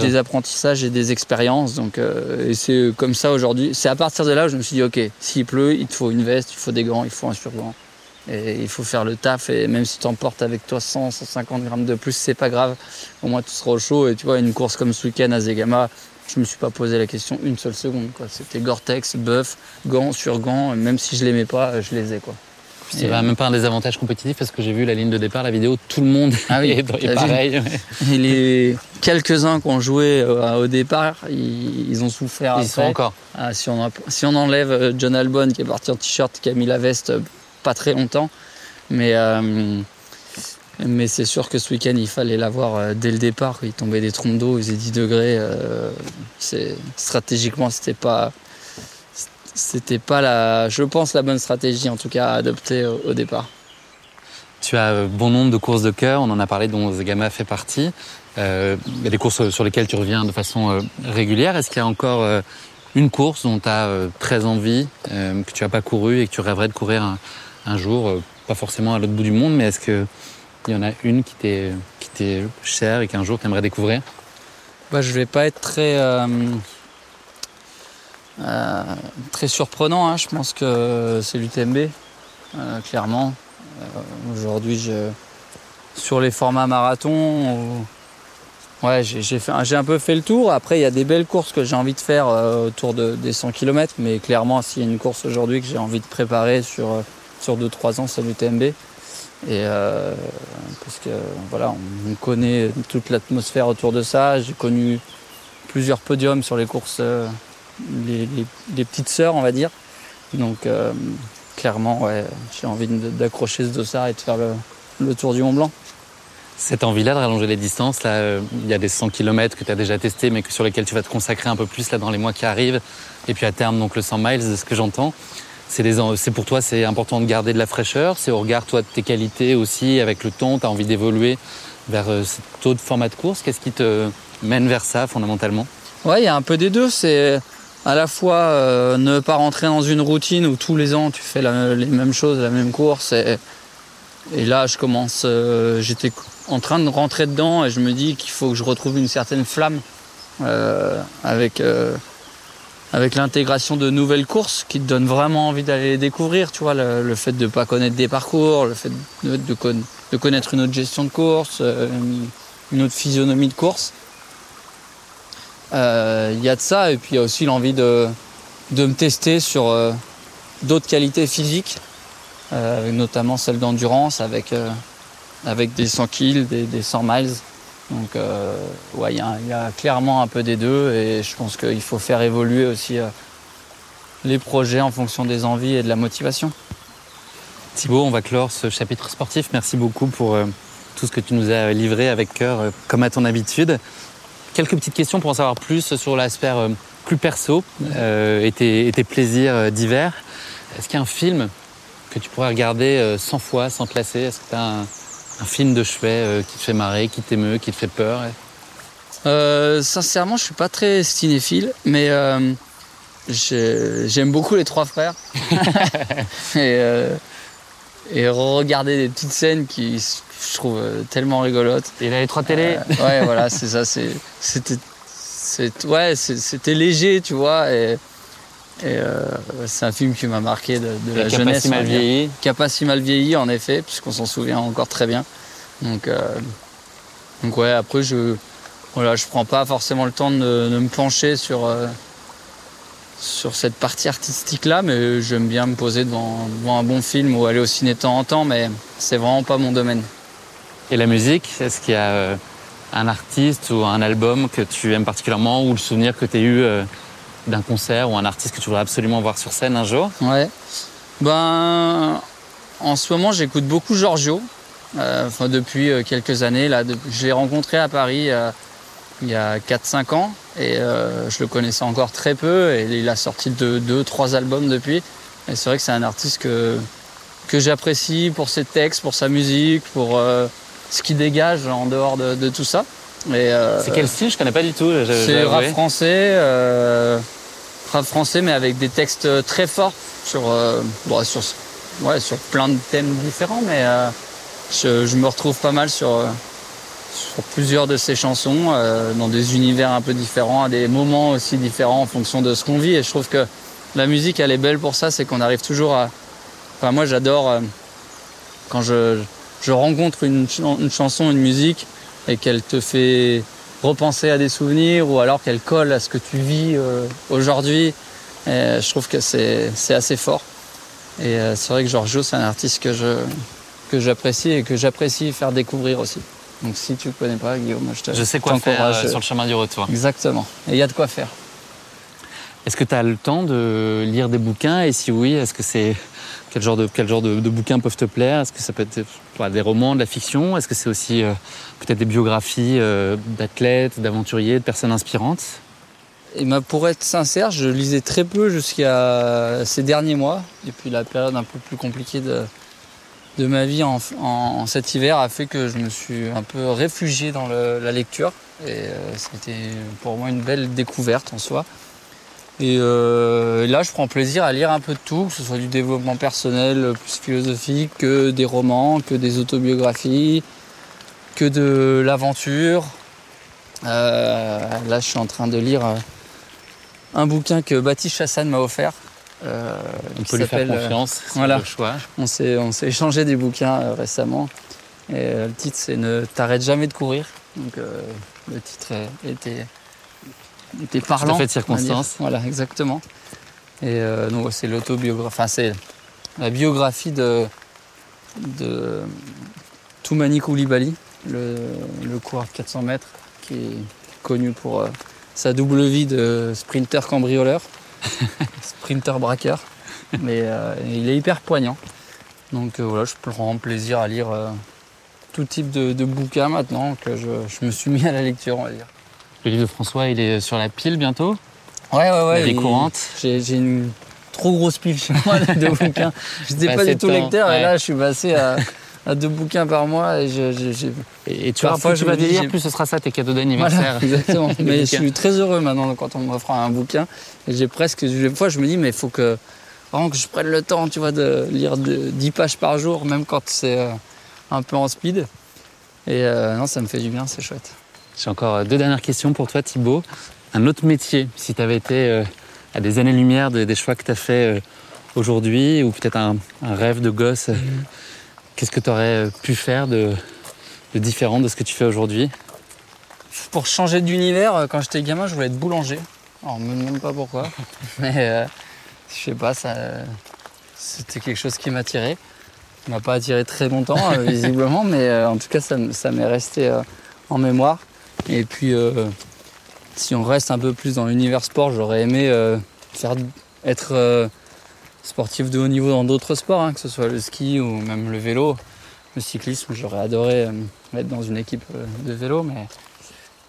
des, apprentissages. et des expériences. Donc, euh, et c'est comme ça aujourd'hui. C'est à partir de là où je me suis dit, ok, s'il pleut, il te faut une veste, il faut des gants, il faut un surgant. Et il faut faire le taf. Et même si tu emportes avec toi 100, 150 grammes de plus, c'est pas grave. Au moins, tu seras au chaud. Et tu vois, une course comme ce week-end à Zegama, je me suis pas posé la question une seule seconde. C'était Gore-Tex, bœuf, gants, sur gants. Même si je l'aimais pas, je les ai. Quoi. C'est même pas un désavantage compétitif parce que j'ai vu la ligne de départ, la vidéo, tout le monde ah oui, *laughs* est, pareil. Et les quelques-uns qui ont joué euh, au départ, ils, ont souffert. Ils sont encore. Ah, si, on si, on enlève euh, John Albon qui est parti en t-shirt, qui a mis la veste euh, pas très longtemps, mais mais c'est sûr que ce week-end il fallait l'avoir dès le départ. Il tombait des trompes d'eau, il faisait 10 degrés. stratégiquement c'était pas c'était pas la, je pense, la bonne stratégie en tout cas à adopter au, départ. Tu as euh, bon nombre de courses de cœur, on en a parlé, dont Zagama fait partie. Euh, il y a des courses sur lesquelles tu reviens de façon euh, régulière. Est-ce qu'il y a encore une course dont tu as très envie, que tu n'as pas couru et que tu rêverais de courir un, jour, pas forcément à l'autre bout du monde, mais est-ce qu'il y en a une qui t'est chère et qu'un jour tu aimerais découvrir? Bah, Je vais pas être très euh, très surprenant, hein. je pense que c'est l'UTMB, euh, clairement. Euh, aujourd'hui, sur les formats marathon, ouais, j'ai un peu fait le tour. Après, il y a des belles courses que j'ai envie de faire autour de, des 100 km, mais clairement, s'il y a une course aujourd'hui que j'ai envie de préparer sur, sur 2-3 ans, c'est l'UTMB. Et parce que voilà, on connaît toute l'atmosphère autour de ça. J'ai connu plusieurs podiums sur les courses les, petites sœurs, on va dire. Donc euh, clairement, ouais, j'ai envie d'accrocher ce dossard et de faire le, tour du Mont Blanc. Cette envie-là de rallonger les distances, là, euh, il y a des 100 km que tu as déjà testé, mais que, sur lesquels tu vas te consacrer un peu plus là, dans les mois qui arrivent. Et puis à terme, donc le 100 miles, de ce que j'entends. C'est pour toi, c'est important de garder de la fraîcheur. C'est au regard, toi, de tes qualités aussi, avec le temps, tu as envie d'évoluer vers euh, cet autre format de course. Qu'est-ce qui te mène vers ça, fondamentalement? Ouais, il y a un peu des deux. C'est à la fois euh, ne pas rentrer dans une routine où tous les ans tu fais les mêmes choses, la même course. Et, là, je commence, euh, j'étais en train de rentrer dedans et je me dis qu'il faut que je retrouve une certaine flamme euh, avec, avec l'intégration de nouvelles courses qui te donnent vraiment envie d'aller les découvrir. Tu vois, le, fait de ne pas connaître des parcours, le fait de, de, connaître une autre gestion de course, une autre physionomie de course. Il euh, y a de ça, et puis il y a aussi l'envie de, de, me tester sur euh, d'autres qualités physiques, euh, notamment celle d'endurance, avec avec des 100 kills, des, des 100 miles. Donc, ouais, il y, a- clairement un peu des deux et je pense qu'il faut faire évoluer aussi les projets en fonction des envies et de la motivation. Thibaut, on va clore ce chapitre sportif. Merci beaucoup pour tout ce que tu nous as livré avec cœur, comme à ton habitude. Quelques petites questions pour en savoir plus sur l'aspect euh, plus perso euh, et, tes, et tes plaisirs euh, d'hiver. Est-ce qu'il y a un film que tu pourrais regarder euh, 100 fois sans te lasser? Est-ce que tu as un, un film de chevet qui te fait marrer, qui t'émeut, qui te fait peur? Euh, sincèrement, je suis pas très cinéphile, mais euh, j'ai- j'aime beaucoup les trois frères. *laughs* *laughs* et, euh, et regarder des petites scènes qui je trouve euh, tellement rigolotes. Et là, les trois télés Euh, ouais, voilà, c'est ça. C'était, ouais, c'était léger, tu vois. Et, et, euh, c'est un film qui m'a marqué de, de la qui a pas jeunesse. si mal vieilli. Qui a pas si mal vieilli, en effet, puisqu'on s'en souvient encore très bien. Donc, euh, donc ouais, après, je, voilà, je prends pas forcément le temps de, de me pencher sur, sur cette partie artistique-là, mais j'aime bien me poser devant, devant un bon film ou aller au ciné de temps en temps, mais c'est vraiment pas mon domaine. Et la musique, est-ce qu'il y a euh, un artiste ou un album que tu aimes particulièrement ou le souvenir que tu as eu euh, d'un concert ou un artiste que tu voudrais absolument voir sur scène un jour? Ouais. Ben, en ce moment, j'écoute beaucoup Giorgio. Euh, Enfin, depuis quelques années. Là, je l'ai rencontré à Paris euh, il y a 4-5 ans et euh, je le connaissais encore très peu. Et il a sorti deux, deux trois albums depuis. Et c'est vrai que c'est un artiste que, que j'apprécie pour ses textes, pour sa musique, pour euh, ce qu'il dégage en dehors de, de tout ça. Euh, C'est quel style? Je connais pas du tout. c'est rap français, rap français, mais avec des textes très forts sur, bon, sur, ouais, sur plein de thèmes différents. Mais je, je me retrouve pas mal sur, sur plusieurs de ces chansons, euh, dans des univers un peu différents, à des moments aussi différents en fonction de ce qu'on vit. Et je trouve que la musique, elle est belle pour ça, c'est qu'on arrive toujours à. Enfin, moi, j'adore euh, quand je, je rencontre une, chan- une chanson, une musique, et qu'elle te fait repenser à des souvenirs ou alors qu'elle colle à ce que tu vis euh, aujourd'hui. Je trouve que c'est assez fort. Et c'est vrai que Giorgio, c'est un artiste que je que j'apprécie et que j'apprécie faire découvrir aussi. Donc si tu ne connais pas, Guillaume, je te Je sais quoi faire euh, sur le chemin du retour. Exactement. Et il y a de quoi faire. Est-ce que tu as le temps de lire des bouquins? Et si oui, est-ce que c'est quel genre de quel genre de, de bouquins peuvent te plaire? Est-ce que ça peut être des romans, de la fiction? Est-ce que c'est aussi euh, peut-être des biographies euh, d'athlètes, d'aventuriers, de personnes inspirantes? Et ben, pour être sincère, je lisais très peu jusqu'à ces derniers mois, depuis la période un peu plus compliquée de, de ma vie en, cet hiver a fait que je me suis un peu réfugié dans la lecture. Et euh, c'était pour moi une belle découverte en soi. Et euh, là, je prends plaisir à lire un peu de tout, que ce soit du développement personnel plus philosophique, que des romans, que des autobiographies, que de l'aventure. Euh, là, je suis en train de lire un bouquin que Baptiste Chassan m'a offert. Euh, On peut lui faire euh, confiance voilà. le choix. on s'est on s'est échangé des bouquins euh, récemment. Et euh, le titre, c'est Ne t'arrête jamais de courir. Donc, le titre était, était parlant. fait de circonstance. Voilà, exactement. Et donc, c'est l'autobiographie. Enfin, c'est la biographie de, de Toumani Koulibaly, le, le coureur de 400 mètres, qui est connu pour sa double vie de sprinter cambrioleur, *laughs* sprinter braqueur. Mais euh, il est hyper poignant. Donc euh, voilà, je prends plaisir à lire euh, tout type de, de bouquins maintenant que je, je me suis mis à la lecture, on va dire. Le livre de François, il est sur la pile bientôt? Ouais, ouais, ouais. Elle est il- courante. J'ai une trop grosse pile chez moi de *laughs* bouquins. J'étais Pas pas du tout temps, lecteur ouais. et là je suis passé à, à deux bouquins par mois et je- je- j'ai. Et, et tu vois, Parfois, plus tu je vas me dis, lire, j'ai- plus ce sera ça tes cadeaux Voilà, d'anniversaire. *laughs* exactement. *laughs* mais je suis très heureux maintenant quand on m'offre un bouquin. J'ai presque. Des fois je me dis, mais il faut que. Vraiment que je prenne le temps, tu vois, de lire de, 10 pages par jour, même quand c'est euh, un peu en speed. Et euh, non, ça me fait du bien, c'est chouette. J'ai encore euh, deux dernières questions pour toi, Thibaut. Un autre métier, si tu avais été euh, à des années-lumière de- des choix que tu as fait aujourd'hui, ou peut-être un, un rêve de gosse, euh, qu'est-ce que tu aurais pu faire de, de différent de ce que tu fais aujourd'hui? Pour changer d'univers, euh, quand j'étais gamin, je voulais être boulanger. Alors, on me demande pas pourquoi, *laughs* mais euh, je sais pas, ça, c'était quelque chose qui m'attirait. m'a pas attiré très longtemps, euh, *laughs* visiblement, mais euh, en tout cas, ça, ça m'est resté euh, en mémoire. Et puis, euh, si on reste un peu plus dans l'univers sport, j'aurais aimé euh, faire, être sportif de haut niveau dans d'autres sports, hein, que ce soit le ski ou même le vélo. Le cyclisme, j'aurais adoré euh, être dans une équipe euh, de vélo, mais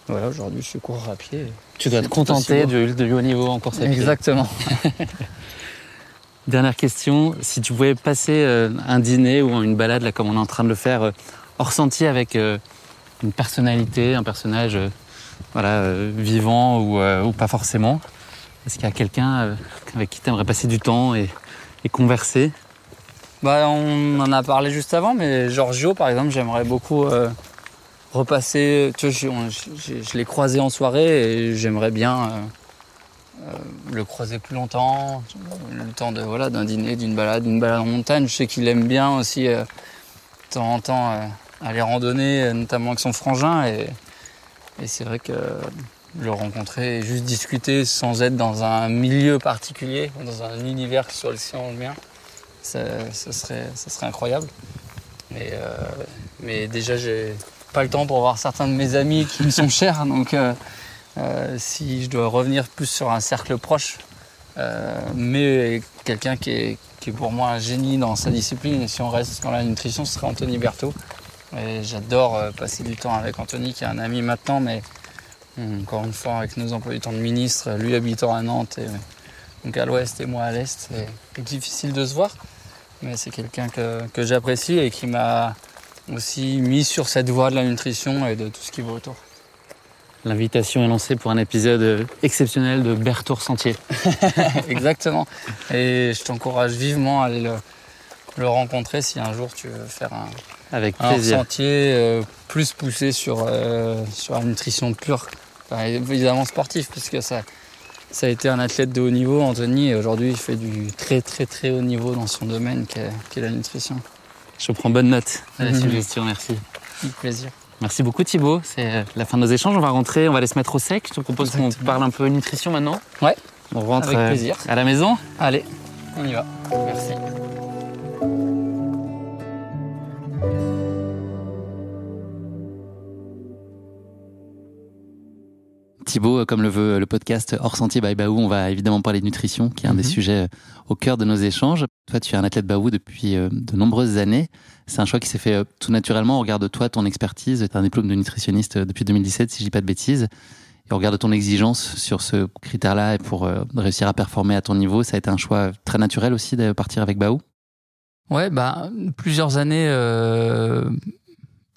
voilà, aujourd'hui, je suis coureur à pied. Tu dois te contenter du, du haut niveau en course à pied. Exactement. *laughs* Dernière question, si tu pouvais passer euh, un dîner ou une balade, là, comme on est en train de le faire, hors sentier avec une personnalité, un personnage voilà, vivant ou, ou pas forcément, est-ce qu'il y a quelqu'un avec qui tu aimerais passer du temps et, converser Bah, on en a parlé juste avant, mais Giorgio, par exemple, j'aimerais beaucoup euh, repasser. Je, l'ai croisé en soirée et j'aimerais bien euh, euh, le croiser plus longtemps. Le temps de voilà d'un dîner, d'une balade, d'une balade en montagne. Je sais qu'il aime bien aussi de temps en temps aller randonner, notamment avec son frangin. Et c'est vrai que le rencontrer et juste discuter sans être dans un milieu particulier, dans un univers qui soit le sien ou le mien ça, serait, incroyable. Mais, euh, mais déjà, j'ai pas le temps pour voir certains de mes amis qui me sont chers. *laughs* Donc, euh, euh, si je dois revenir plus sur un cercle proche, mais quelqu'un qui est, pour moi un génie dans sa discipline, et si on reste dans la nutrition, ce serait Anthony Berthaud. J'adore passer du temps avec Anthony, qui est un ami maintenant, mais encore une fois, avec nos emplois du temps de ministre, lui habitant à Nantes, et, donc à l'ouest et moi à l'est, c'est difficile de se voir. Mais c'est quelqu'un que, que j'apprécie et qui m'a aussi mis sur cette voie de la nutrition et de tout ce qui va autour. L'invitation est lancée pour un épisode exceptionnel de Berthour Sentier. *laughs* Exactement. Et je t'encourage vivement à aller le, le rencontrer si un jour tu veux faire un, Avec un plaisir. sentier euh, plus poussé sur, euh, sur la nutrition pure. Enfin, évidemment sportif, puisque ça, ça a été un athlète de haut niveau, Anthony, et aujourd'hui il fait du très très très haut niveau dans son domaine qui est, qui est la nutrition. Je prends bonne note de la suggestion, merci. Avec plaisir. Merci beaucoup Thibaut, c'est euh, la fin de nos échanges. On va rentrer, on va aller se mettre au sec. Je te propose qu'on parle un peu nutrition maintenant. Ouais. On rentre Avec euh, plaisir. à la maison. Allez, on y va. Merci. Thibaut, euh, comme le veut le podcast Hors Sentier by Baou, on va évidemment parler de nutrition, qui est un des Mhm. sujets euh, au cœur de nos échanges. Toi, tu es un athlète Baou depuis euh, de nombreuses années. C'est un choix qui s'est fait tout naturellement. On regarde toi, ton expertise. Tu as un diplôme de nutritionniste depuis 2017, si je dis pas de bêtises. Et on regarde ton exigence sur ce critère-là et pour réussir à performer à ton niveau, ça a été un choix très naturel aussi de partir avec Baou. Ouais, bah, plusieurs années. euh,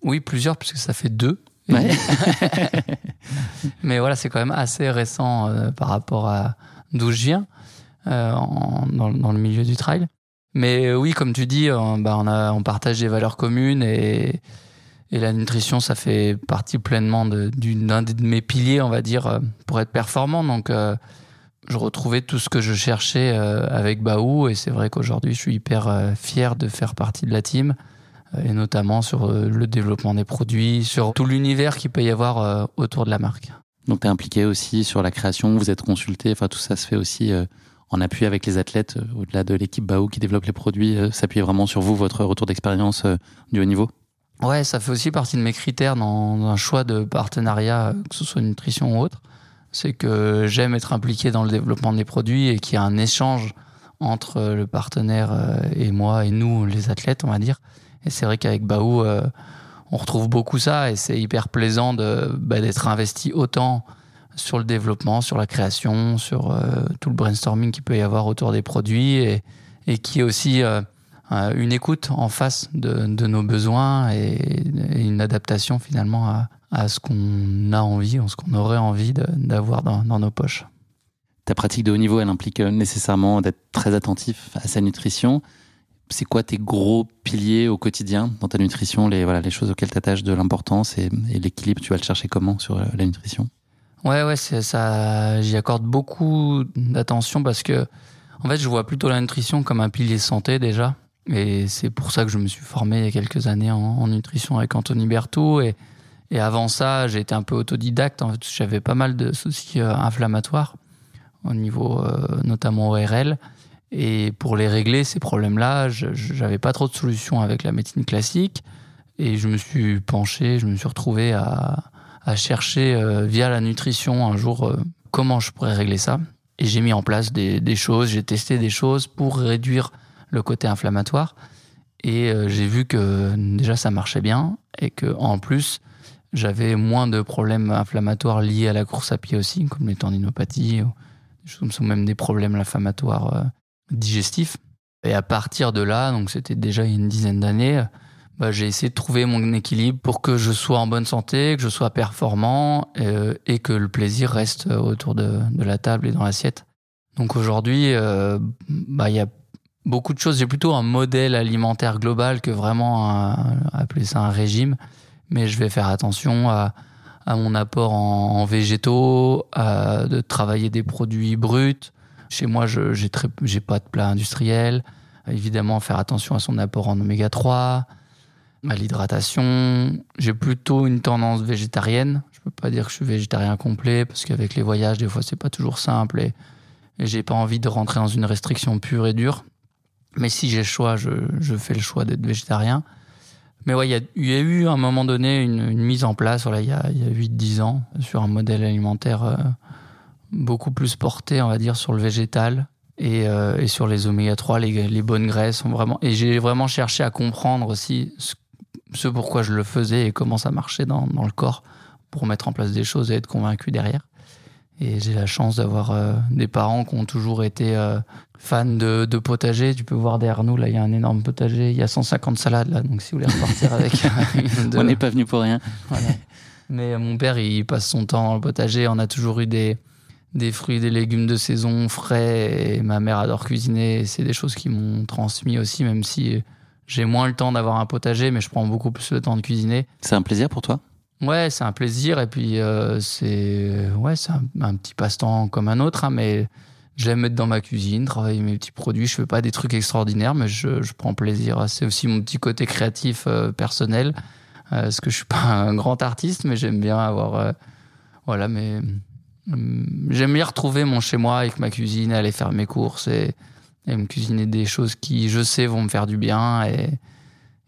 Oui, plusieurs, puisque ça fait deux. Ouais. *laughs* *laughs* Mais voilà, c'est quand même assez récent euh, par rapport à d'où je viens, euh, en- dans, dans le milieu du trail. Mais euh, oui, comme tu dis, euh, bah, on, a, on partage des valeurs communes et, et la nutrition, ça fait partie pleinement de- d'un de mes piliers, on va dire, pour être performant. Donc, euh, je retrouvais tout ce que je cherchais avec Baou et c'est vrai qu'aujourd'hui, je suis hyper fier de faire partie de la team et notamment sur euh, le développement des produits, sur tout l'univers qu'il peut y avoir euh, autour de la marque. Donc, tu es impliqué aussi sur la création, vous êtes consulté, enfin, tout ça se fait aussi euh, en appui avec les athlètes, au-delà de l'équipe Baou qui développe les produits, s'appuyer vraiment sur vous, votre retour d'expérience du haut niveau. Ouais, ça fait aussi partie de mes critères dans un choix de partenariat, que ce soit nutrition ou autre. C'est que j'aime être impliqué dans le développement des produits et qu'il y a un échange entre le partenaire et moi et nous, les athlètes, on va dire. Et c'est vrai qu'avec Baou, euh, on retrouve beaucoup ça et c'est hyper plaisant de bah, d'être investi autant sur le développement, sur la création, sur euh, tout le brainstorming qu'il peut y avoir autour des produits et, et qui est aussi euh, une écoute en face de, nos besoins et, une adaptation finalement à, ce qu'on a envie, ou ce qu'on aurait envie d'avoir dans, nos poches. Ta pratique de haut niveau, elle implique nécessairement d'être très attentif à sa nutrition. C'est quoi tes gros piliers au quotidien dans ta nutrition, les, voilà, les choses auxquelles tu attaches de l'importance et, l'équilibre, tu vas le chercher comment sur euh, la nutrition? Ouais, ouais. J'y accorde beaucoup d'attention parce que, en fait, je vois plutôt la nutrition comme un pilier santé déjà. Et c'est pour ça que je me suis formé il y a quelques années en, nutrition avec Anthony Berthaud. Et, et avant ça, j'ai été un peu autodidacte. En fait, j'avais pas mal de soucis euh, inflammatoires au niveau euh, notamment ORL. Et pour les régler, ces problèmes-là, j'avais pas trop de solutions avec la médecine classique. Et je me suis penché, je me suis retrouvé à, chercher euh, via la nutrition un jour euh, comment je pourrais régler ça. Et j'ai mis en place des, des choses, j'ai testé des choses pour réduire le côté inflammatoire. Et euh, j'ai vu que déjà ça marchait bien et que en plus j'avais moins de problèmes inflammatoires liés à la course à pied aussi, comme les tendinopathies, ou, même des problèmes inflammatoires digestifs. Et à partir de là, donc c'était déjà il y a une dizaine d'années, bah, j'ai essayé de trouver mon équilibre pour que je sois en bonne santé, que je sois performant euh, et que le plaisir reste autour de, de la table et dans l'assiette. Donc aujourd'hui, euh, bah, il y a beaucoup de choses. J'ai plutôt un modèle alimentaire global que vraiment appeler ça un régime. Mais je vais faire attention à, à mon apport en, en végétaux, à, de travailler des produits bruts. Chez moi, je j'ai pas de plat industriel. Évidemment, faire attention à son apport en oméga 3 à l'hydratation. J'ai plutôt une tendance végétarienne. Je peux pas dire que je suis végétarien complet parce qu'avec les voyages, des fois, c'est pas toujours simple et, j'ai pas envie de rentrer dans une restriction pure et dure. Mais si j'ai le choix, je, fais le choix d'être végétarien. Mais ouais, il y, a eu à un moment donné une, mise en place, il y a, a 8-10 ans, sur un modèle alimentaire euh, beaucoup plus porté, on va dire, sur le végétal et, euh, et sur les oméga 3, les, les bonnes graisses. Sont vraiment, et j'ai vraiment cherché à comprendre aussi ce ce pourquoi je le faisais et comment ça marchait dans, dans, le corps pour mettre en place des choses et être convaincu derrière. Et j'ai la chance d'avoir euh, des parents qui ont toujours été euh, fans de, de, potager. Tu peux voir derrière nous, là, il y a un énorme potager. Il y a 150 salades, là. Donc, si vous voulez repartir avec. *laughs* On n'est pas venu pour rien. Voilà. Mais mon père, il passe son temps dans le potager. On a toujours eu des, des fruits, des légumes de saison frais. Et ma mère adore cuisiner. C'est des choses qui m'ont transmis aussi, même si j'ai moins le temps d'avoir un potager, mais je prends beaucoup plus le temps de cuisiner. C'est un plaisir pour toi? Ouais, c'est un plaisir. Et puis, euh, c'est ouais, un, un, petit passe-temps comme un autre, hein, mais j'aime être dans ma cuisine, travailler mes petits produits. Je fais pas des trucs extraordinaires, mais je, je prends plaisir. C'est aussi mon petit côté créatif euh, personnel. Euh, parce que je suis pas un grand artiste, mais j'aime bien avoir. Voilà, mais. Hum, j'aime bien retrouver mon chez-moi avec ma cuisine, aller faire mes courses et me cuisiner des choses qui, je sais, vont me faire du bien.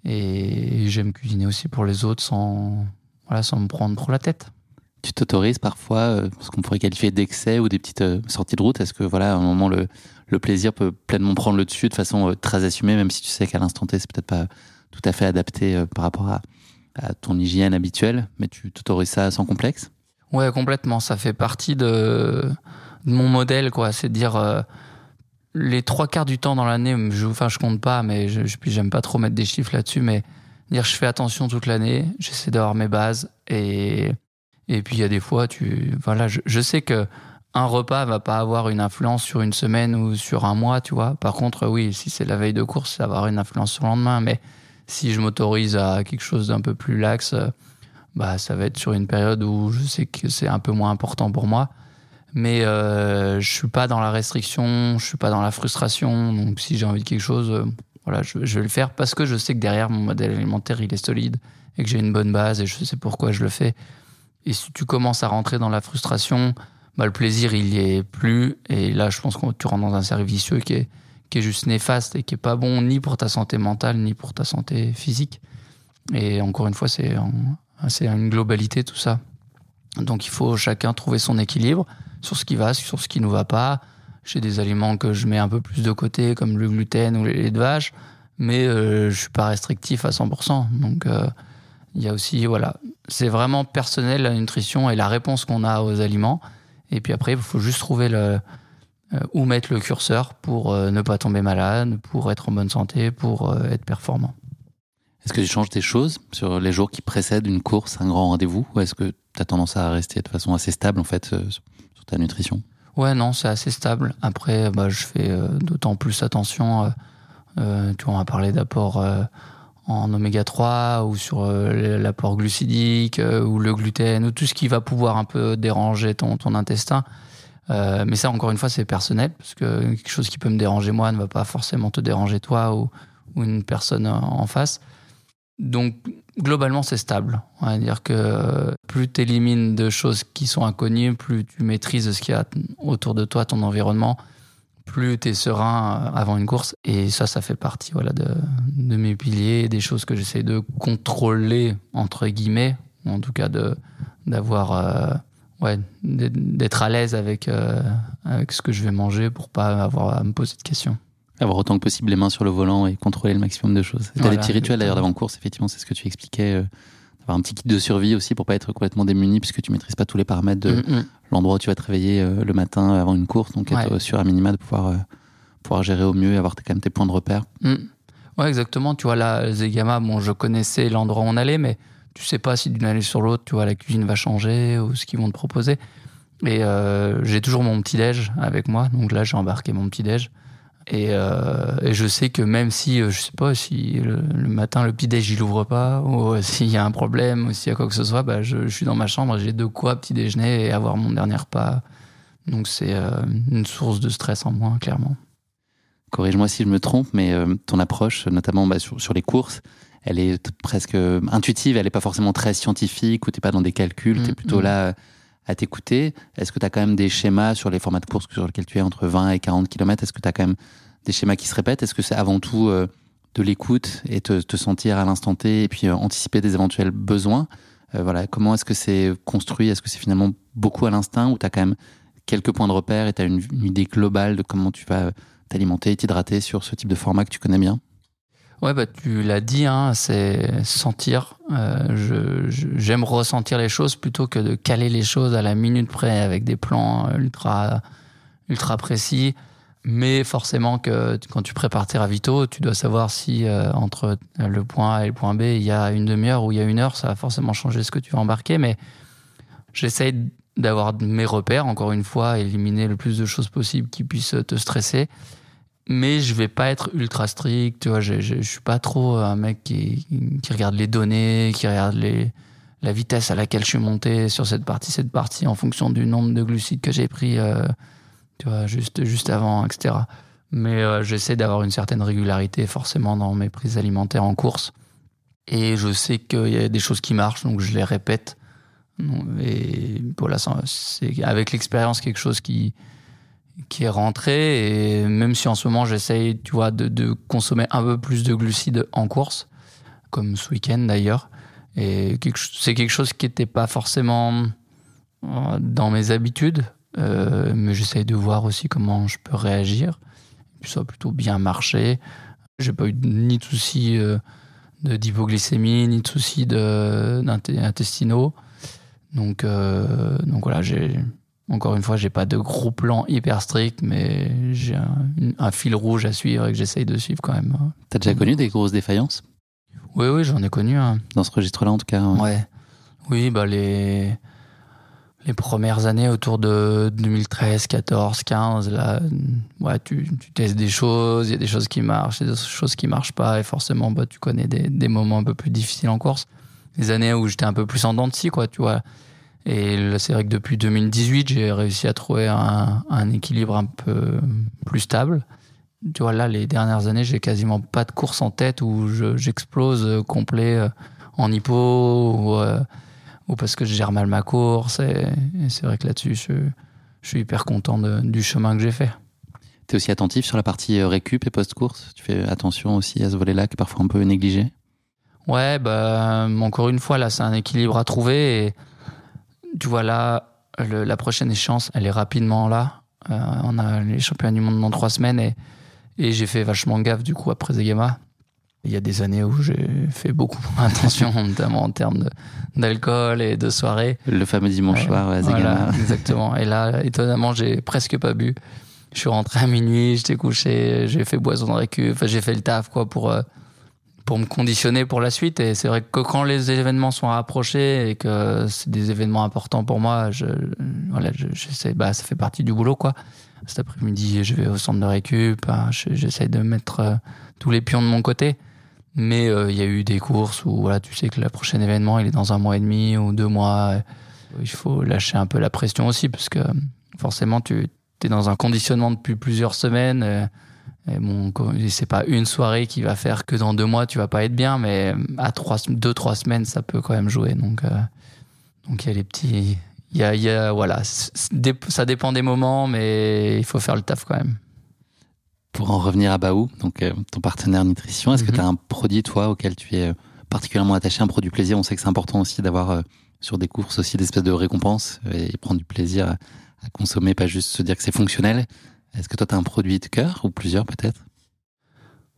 Et, j'aime cuisiner aussi pour les autres sans, voilà, sans me prendre trop la tête. Tu t'autorises parfois euh, ce qu'on pourrait qualifier d'excès ou des petites euh, sorties de route Est-ce que voilà, à un moment, le, le plaisir peut pleinement prendre le dessus de façon euh, très assumée, même si tu sais qu'à l'instant T, c'est peut-être pas tout à fait adapté euh, par rapport à, à, ton hygiène habituelle, mais tu t'autorises ça sans complexe? Ouais, complètement. Ça fait partie de, mon modèle, quoi. C'est dire euh, les trois quarts du temps dans l'année, je, enfin, je compte pas, mais je, j'aime pas trop mettre des chiffres là-dessus, mais dire je fais attention toute l'année, j'essaie d'avoir mes bases et et puis il y a des fois tu voilà, je, je, sais que un repas va pas avoir une influence sur une semaine ou sur un mois, tu vois. Par contre, oui, si c'est la veille de course, ça va avoir une influence sur le lendemain, mais si je m'autorise à quelque chose d'un peu plus lax, bah ça va être sur une période où je sais que c'est un peu moins important pour moi mais euh, je suis pas dans la restriction, je suis pas dans la frustration. Donc si j'ai envie de quelque chose, euh, voilà, je, vais le faire parce que je sais que derrière mon modèle alimentaire il est solide et que j'ai une bonne base et je sais pourquoi je le fais. Et si tu commences à rentrer dans la frustration, bah, le plaisir il y est plus. Et là, je pense que tu rentres dans un cercle vicieux qui est qui est juste néfaste et qui est pas bon ni pour ta santé mentale ni pour ta santé physique. Et encore une fois, c'est c'est une globalité tout ça. Donc il faut chacun trouver son équilibre sur ce qui va, sur ce qui ne va pas. J'ai des aliments que je mets un peu plus de côté, comme le gluten ou les lait de vache, mais euh, je suis pas restrictif à 100%. Donc, euh, il y a aussi, voilà, c'est vraiment personnel la nutrition et la réponse qu'on a aux aliments. Et puis après, il faut juste trouver le, euh, où mettre le curseur pour euh, ne pas tomber malade, pour être en bonne santé, pour euh, être performant. Est-ce que tu changes des choses sur les jours qui précèdent une course, un grand rendez-vous, ou est-ce que tu as tendance à rester de façon assez stable en fait ta nutrition? Ouais, non, c'est assez stable. Après, bah, je fais euh, d'autant plus attention. Euh, euh, tu vois, on a parlé d'apport euh, en oméga 3 ou sur euh, l'apport glucidique ou le gluten ou tout ce qui va pouvoir un peu déranger ton, ton intestin. mais ça, encore une fois, c'est personnel parce que quelque chose qui peut me déranger moi ne va pas forcément te déranger toi ou, ou une personne en face. Donc, globalement, c'est stable. On va dire que plus tu élimines de choses qui sont inconnues, plus tu maîtrises ce qu'il y a autour de toi, ton environnement, plus tu es serein avant une course. Et ça, ça fait partie voilà, de, de mes piliers, des choses que j'essaie de contrôler, entre guillemets, ou en tout cas d'avoir, euh, ouais, d'être à l'aise avec, euh, avec ce que je vais manger pour pas avoir à me poser de questions. Avoir autant que possible les mains sur le volant et contrôler le maximum de choses. Tu as des petits rituels d'ailleurs d'avant-course, effectivement, c'est ce que tu expliquais. Euh, avoir un petit kit de survie aussi pour pas être complètement démuni puisque tu maîtrises pas tous les paramètres de mm, mm. l'endroit où tu vas te réveiller le matin avant une course. Donc être sûr à minima de pouvoir, pouvoir gérer au mieux et avoir quand même tes points de repère. Mm. Ouais, exactement. Tu vois, là, Zegama, bon, je connaissais l'endroit où on allait, mais tu sais pas si d'une année sur l'autre, tu vois, la cuisine va changer ou ce qu'ils vont te proposer. Et euh, j'ai toujours mon petit déj avec moi, donc là j'ai embarqué mon petit déj. Et, euh, et, je sais que même si, euh, je sais pas, si le, matin le petit déj il ouvre pas, ou *laughs* s'il y a un problème, ou s'il y a quoi que ce soit, bah, je, je suis dans ma chambre, j'ai de quoi petit déjeuner et avoir mon dernier repas. Donc c'est une source de stress en moins, clairement. Corrige-moi si je me trompe, mais ton approche, notamment bah, sur, sur, les courses, elle est presque intuitive, elle n'est pas forcément très scientifique, ou tu pas dans des calculs, tu es mm, plutôt mm. là à t'écouter. Est-ce que tu as quand même des schémas sur les formats de course sur lesquels tu es entre 20 et 40 km Est-ce que tu as quand même des schémas qui se répètent? Est-ce que c'est avant tout euh, de l'écoute et te, te, sentir à l'instant T et puis euh, anticiper des éventuels besoins? Euh, voilà, Comment est-ce que c'est construit? Est-ce que c'est finalement beaucoup à l'instinct ou tu as quand même quelques points de repère et tu as une, une, idée globale de comment tu vas t'alimenter t'hydrater sur ce type de format que tu connais bien? Ouais, bah, tu l'as dit, hein, c'est sentir. Euh, J'aime ressentir les choses plutôt que de caler les choses à la minute près avec des plans ultra, ultra précis. Mais forcément que quand tu prépares tes ravitaux, tu dois savoir si euh, entre le point A et le point B, il y a une demi-heure ou il y a une heure, ça va forcément changer ce que tu vas embarquer. Mais j'essaye d'avoir mes repères, encore une fois, éliminer le plus de choses possibles qui puissent te stresser mais je vais pas être ultra strict. Tu vois, je, je, suis pas trop un mec qui, regarde les données, qui regarde la vitesse à laquelle je suis monté sur cette partie, cette partie, en fonction du nombre de glucides que j'ai pris, euh, tu vois, juste, juste avant, etc. Mais euh, j'essaie d'avoir une certaine régularité forcément dans mes prises alimentaires en course. Et je sais qu'il y a des choses qui marchent, donc je les répète. Et voilà, c'est avec l'expérience quelque chose qui, qui est rentré. Et même si en ce moment j'essaye tu vois de, consommer un peu plus de glucides en course comme ce week-end d'ailleurs. Et c'est quelque chose qui n'était pas forcément euh, dans mes habitudes. Euh, mais j'essaye de voir aussi comment je peux réagir puis ça a plutôt bien marché j'ai pas eu ni de soucis euh, d'hypoglycémie ni de soucis intestinaux. Donc donc voilà j'ai encore une fois, j'ai pas de gros plan hyper strict, mais j'ai un, fil rouge à suivre et que j'essaye de suivre quand même. T'as déjà connu des grosses défaillances? Oui, oui, j'en ai connu. Dans ce registre-là, en tout cas. Ouais. Oui, bah les les premières années autour de 2013, 14, 15, là, ouais, tu, tu testes des choses, il y a des choses qui marchent, il y a des choses qui marchent pas, et forcément, bah, tu connais des, des moments un peu plus difficiles en course. Les années où j'étais un peu plus en dents de quoi, tu vois et c'est vrai que depuis 2018, j'ai réussi à trouver un, un, équilibre un peu plus stable. Tu vois, là, les dernières années, j'ai quasiment pas de course en tête où j'explose complet euh, en hypo ou, euh, ou, parce que je gère mal ma course. Et, c'est vrai que là-dessus, je, je, suis hyper content de, du chemin que j'ai fait. Tu es aussi attentif sur la partie euh, récup et post-course? Tu fais attention aussi à ce volet-là qui est parfois un peu négligé? Ouais, bah, encore une fois, là, c'est un équilibre à trouver. Et, tu vois là, la prochaine échéance, elle est rapidement là. Euh, on a les championnats du monde dans trois semaines et, et j'ai fait vachement gaffe du coup après Zegama. Il y a des années où j'ai fait beaucoup *laughs* attention, notamment en termes d'alcool et de soirée. Le fameux dimanche soir à Zegama. exactement. Et là, étonnamment, j'ai presque pas bu. Je suis rentré à minuit, j'étais couché, j'ai fait boisson de récup, enfin, j'ai fait le taf quoi pour euh, pour me conditionner pour la suite. Et c'est vrai que quand les événements sont rapprochés et que c'est des événements importants pour moi, je, voilà, je, sais, bah, ça fait partie du boulot, quoi. Cet après-midi, je vais au centre de récup, hein, j'essaie de mettre euh, tous les pions de mon côté. Mais euh, il y a eu des courses où voilà, tu sais que le prochain événement, il est dans un mois et demi ou deux mois. Il faut lâcher un peu la pression aussi, parce que forcément, tu es dans un conditionnement depuis plusieurs semaines. Et bon, c'est pas une soirée qui va faire que dans deux mois tu vas pas être bien, mais à trois, deux trois semaines ça peut quand même jouer. Donc, euh, donc il y a les petits, il y a, y a, voilà, ça dépend des moments, mais il faut faire le taf quand même. Pour en revenir à Baou, donc euh, ton partenaire nutrition, est-ce que Mhm. tu as un produit, toi, auquel tu es euh, particulièrement attaché, un produit plaisir? On sait que c'est important aussi d'avoir euh, sur des courses aussi des espèces de récompenses et prendre du plaisir à, à consommer, pas juste se dire que c'est fonctionnel. Est-ce que toi, tu as un produit de cœur ou plusieurs peut-être?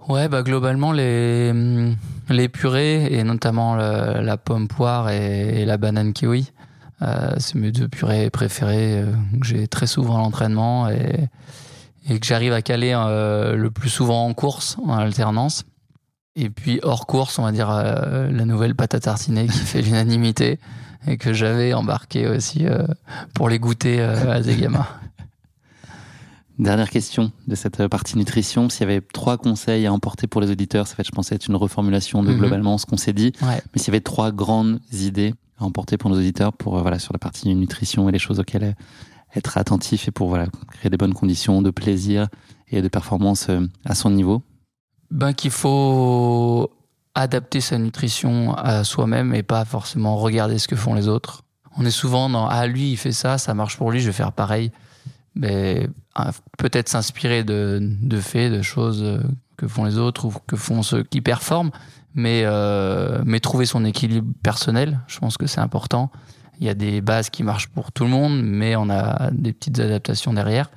Ouais, bah globalement les hum, les purées et notamment le- la pomme poire et, et la banane kiwi, euh, c'est mes deux purées préférées euh, que j'ai très souvent à l'entraînement et et que j'arrive à caler euh, le plus souvent en course en alternance. Et puis hors course, on va dire la nouvelle pâte à tartiner qui fait *laughs* l'unanimité et que j'avais embarqué aussi pour les goûter à Zegama. Dernière question de cette euh, partie nutrition. S'il y avait trois conseils à emporter pour les auditeurs, ça fait, je pensais, être une reformulation de Mhm. globalement ce qu'on s'est dit. Ouais. Mais s'il y avait trois grandes idées à emporter pour nos auditeurs, pour euh, voilà sur la partie nutrition et les choses auxquelles euh, être attentif et pour voilà créer des bonnes conditions de plaisir et de performance à son niveau? ben, qu'il faut adapter sa nutrition à soi-même et pas forcément regarder ce que font les autres. On est souvent dans ah lui il fait ça, ça marche pour lui, je vais faire pareil. Mais peut-être s'inspirer de, de faits, de choses euh, que font les autres ou que font ceux qui performent, mais euh, mais trouver son équilibre personnel, je pense que c'est important. Il y a des bases qui marchent pour tout le monde, mais on a des petites adaptations derrière.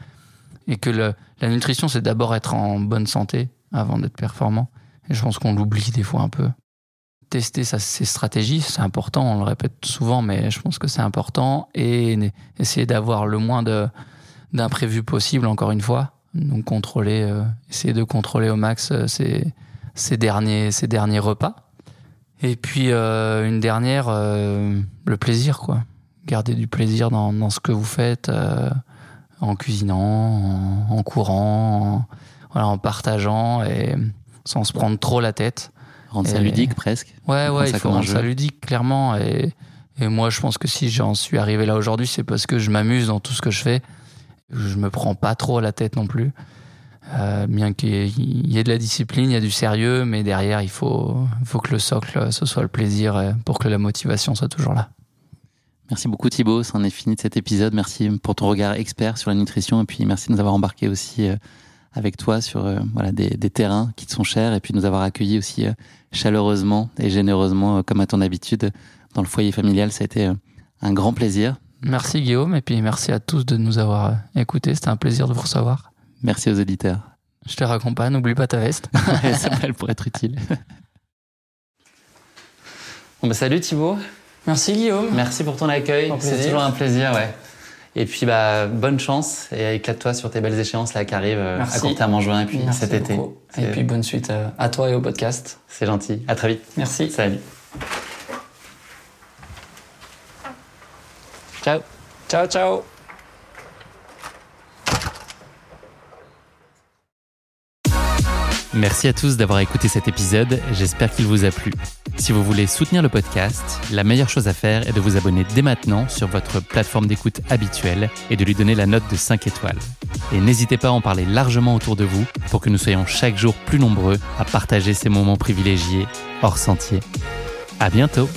Et que la nutrition, c'est d'abord être en bonne santé avant d'être performant. Et je pense qu'on l'oublie des fois un peu. Tester ses stratégies, c'est important, on le répète souvent, mais je pense que c'est important. Et essayer d'avoir le moins de, d'imprévus possible, encore une fois. Donc contrôler, euh, essayer de contrôler au max euh, ses, ses, derniers, ses derniers repas. Et puis euh, une dernière, le plaisir, quoi. Garder du plaisir dans, dans ce que vous faites, en cuisinant, en, en courant, en, voilà, en partageant et sans se prendre trop la tête. Rendre ça ludique presque. Ouais, ouais, il faut rendre ça ludique, clairement. Et, et moi, je pense que si j'en suis arrivé là aujourd'hui, c'est parce que je m'amuse dans tout ce que je fais. Je me prends pas trop la tête non plus. Euh, bien qu'il y ait- de la discipline, il y a du sérieux, mais derrière, il faut, que le socle, ce soit le plaisir euh, pour que la motivation soit toujours là. Merci beaucoup Thibaut, c'en est fini de cet épisode. Merci pour ton regard expert sur la nutrition et puis merci de nous avoir embarqué aussi euh, avec toi sur euh, des, terrains qui te sont chers et puis de nous avoir accueillis aussi euh, chaleureusement et généreusement euh, comme à ton habitude dans le foyer familial. Ça a été euh, un grand plaisir. Merci Guillaume, et puis merci à tous de nous avoir euh, écoutés. C'était un plaisir de vous recevoir. Merci aux auditeurs. Je te raccompagne, n'oublie pas ta veste. *laughs* Ça m'appelle pour être utile. *laughs* Bon, bah, salut Thibaut. Merci Guillaume. Merci pour ton accueil. C'est toujours un plaisir, ouais. Et puis bah bonne chance et éclate-toi sur tes belles échéances là qui arrivent euh, à court terme en juin et puis Merci cet été. beaucoup. Et puis bonne suite euh, à toi et au podcast. C'est gentil. À très vite. Merci. Salut. Ciao. Ciao, ciao. Merci à tous d'avoir écouté cet épisode, j'espère qu'il vous a plu. Si vous voulez soutenir le podcast, la meilleure chose à faire est de vous abonner dès maintenant sur votre plateforme d'écoute habituelle et de lui donner la note de 5 étoiles. Et n'hésitez pas à en parler largement autour de vous pour que nous soyons chaque jour plus nombreux à partager ces moments privilégiés hors sentier. À bientôt!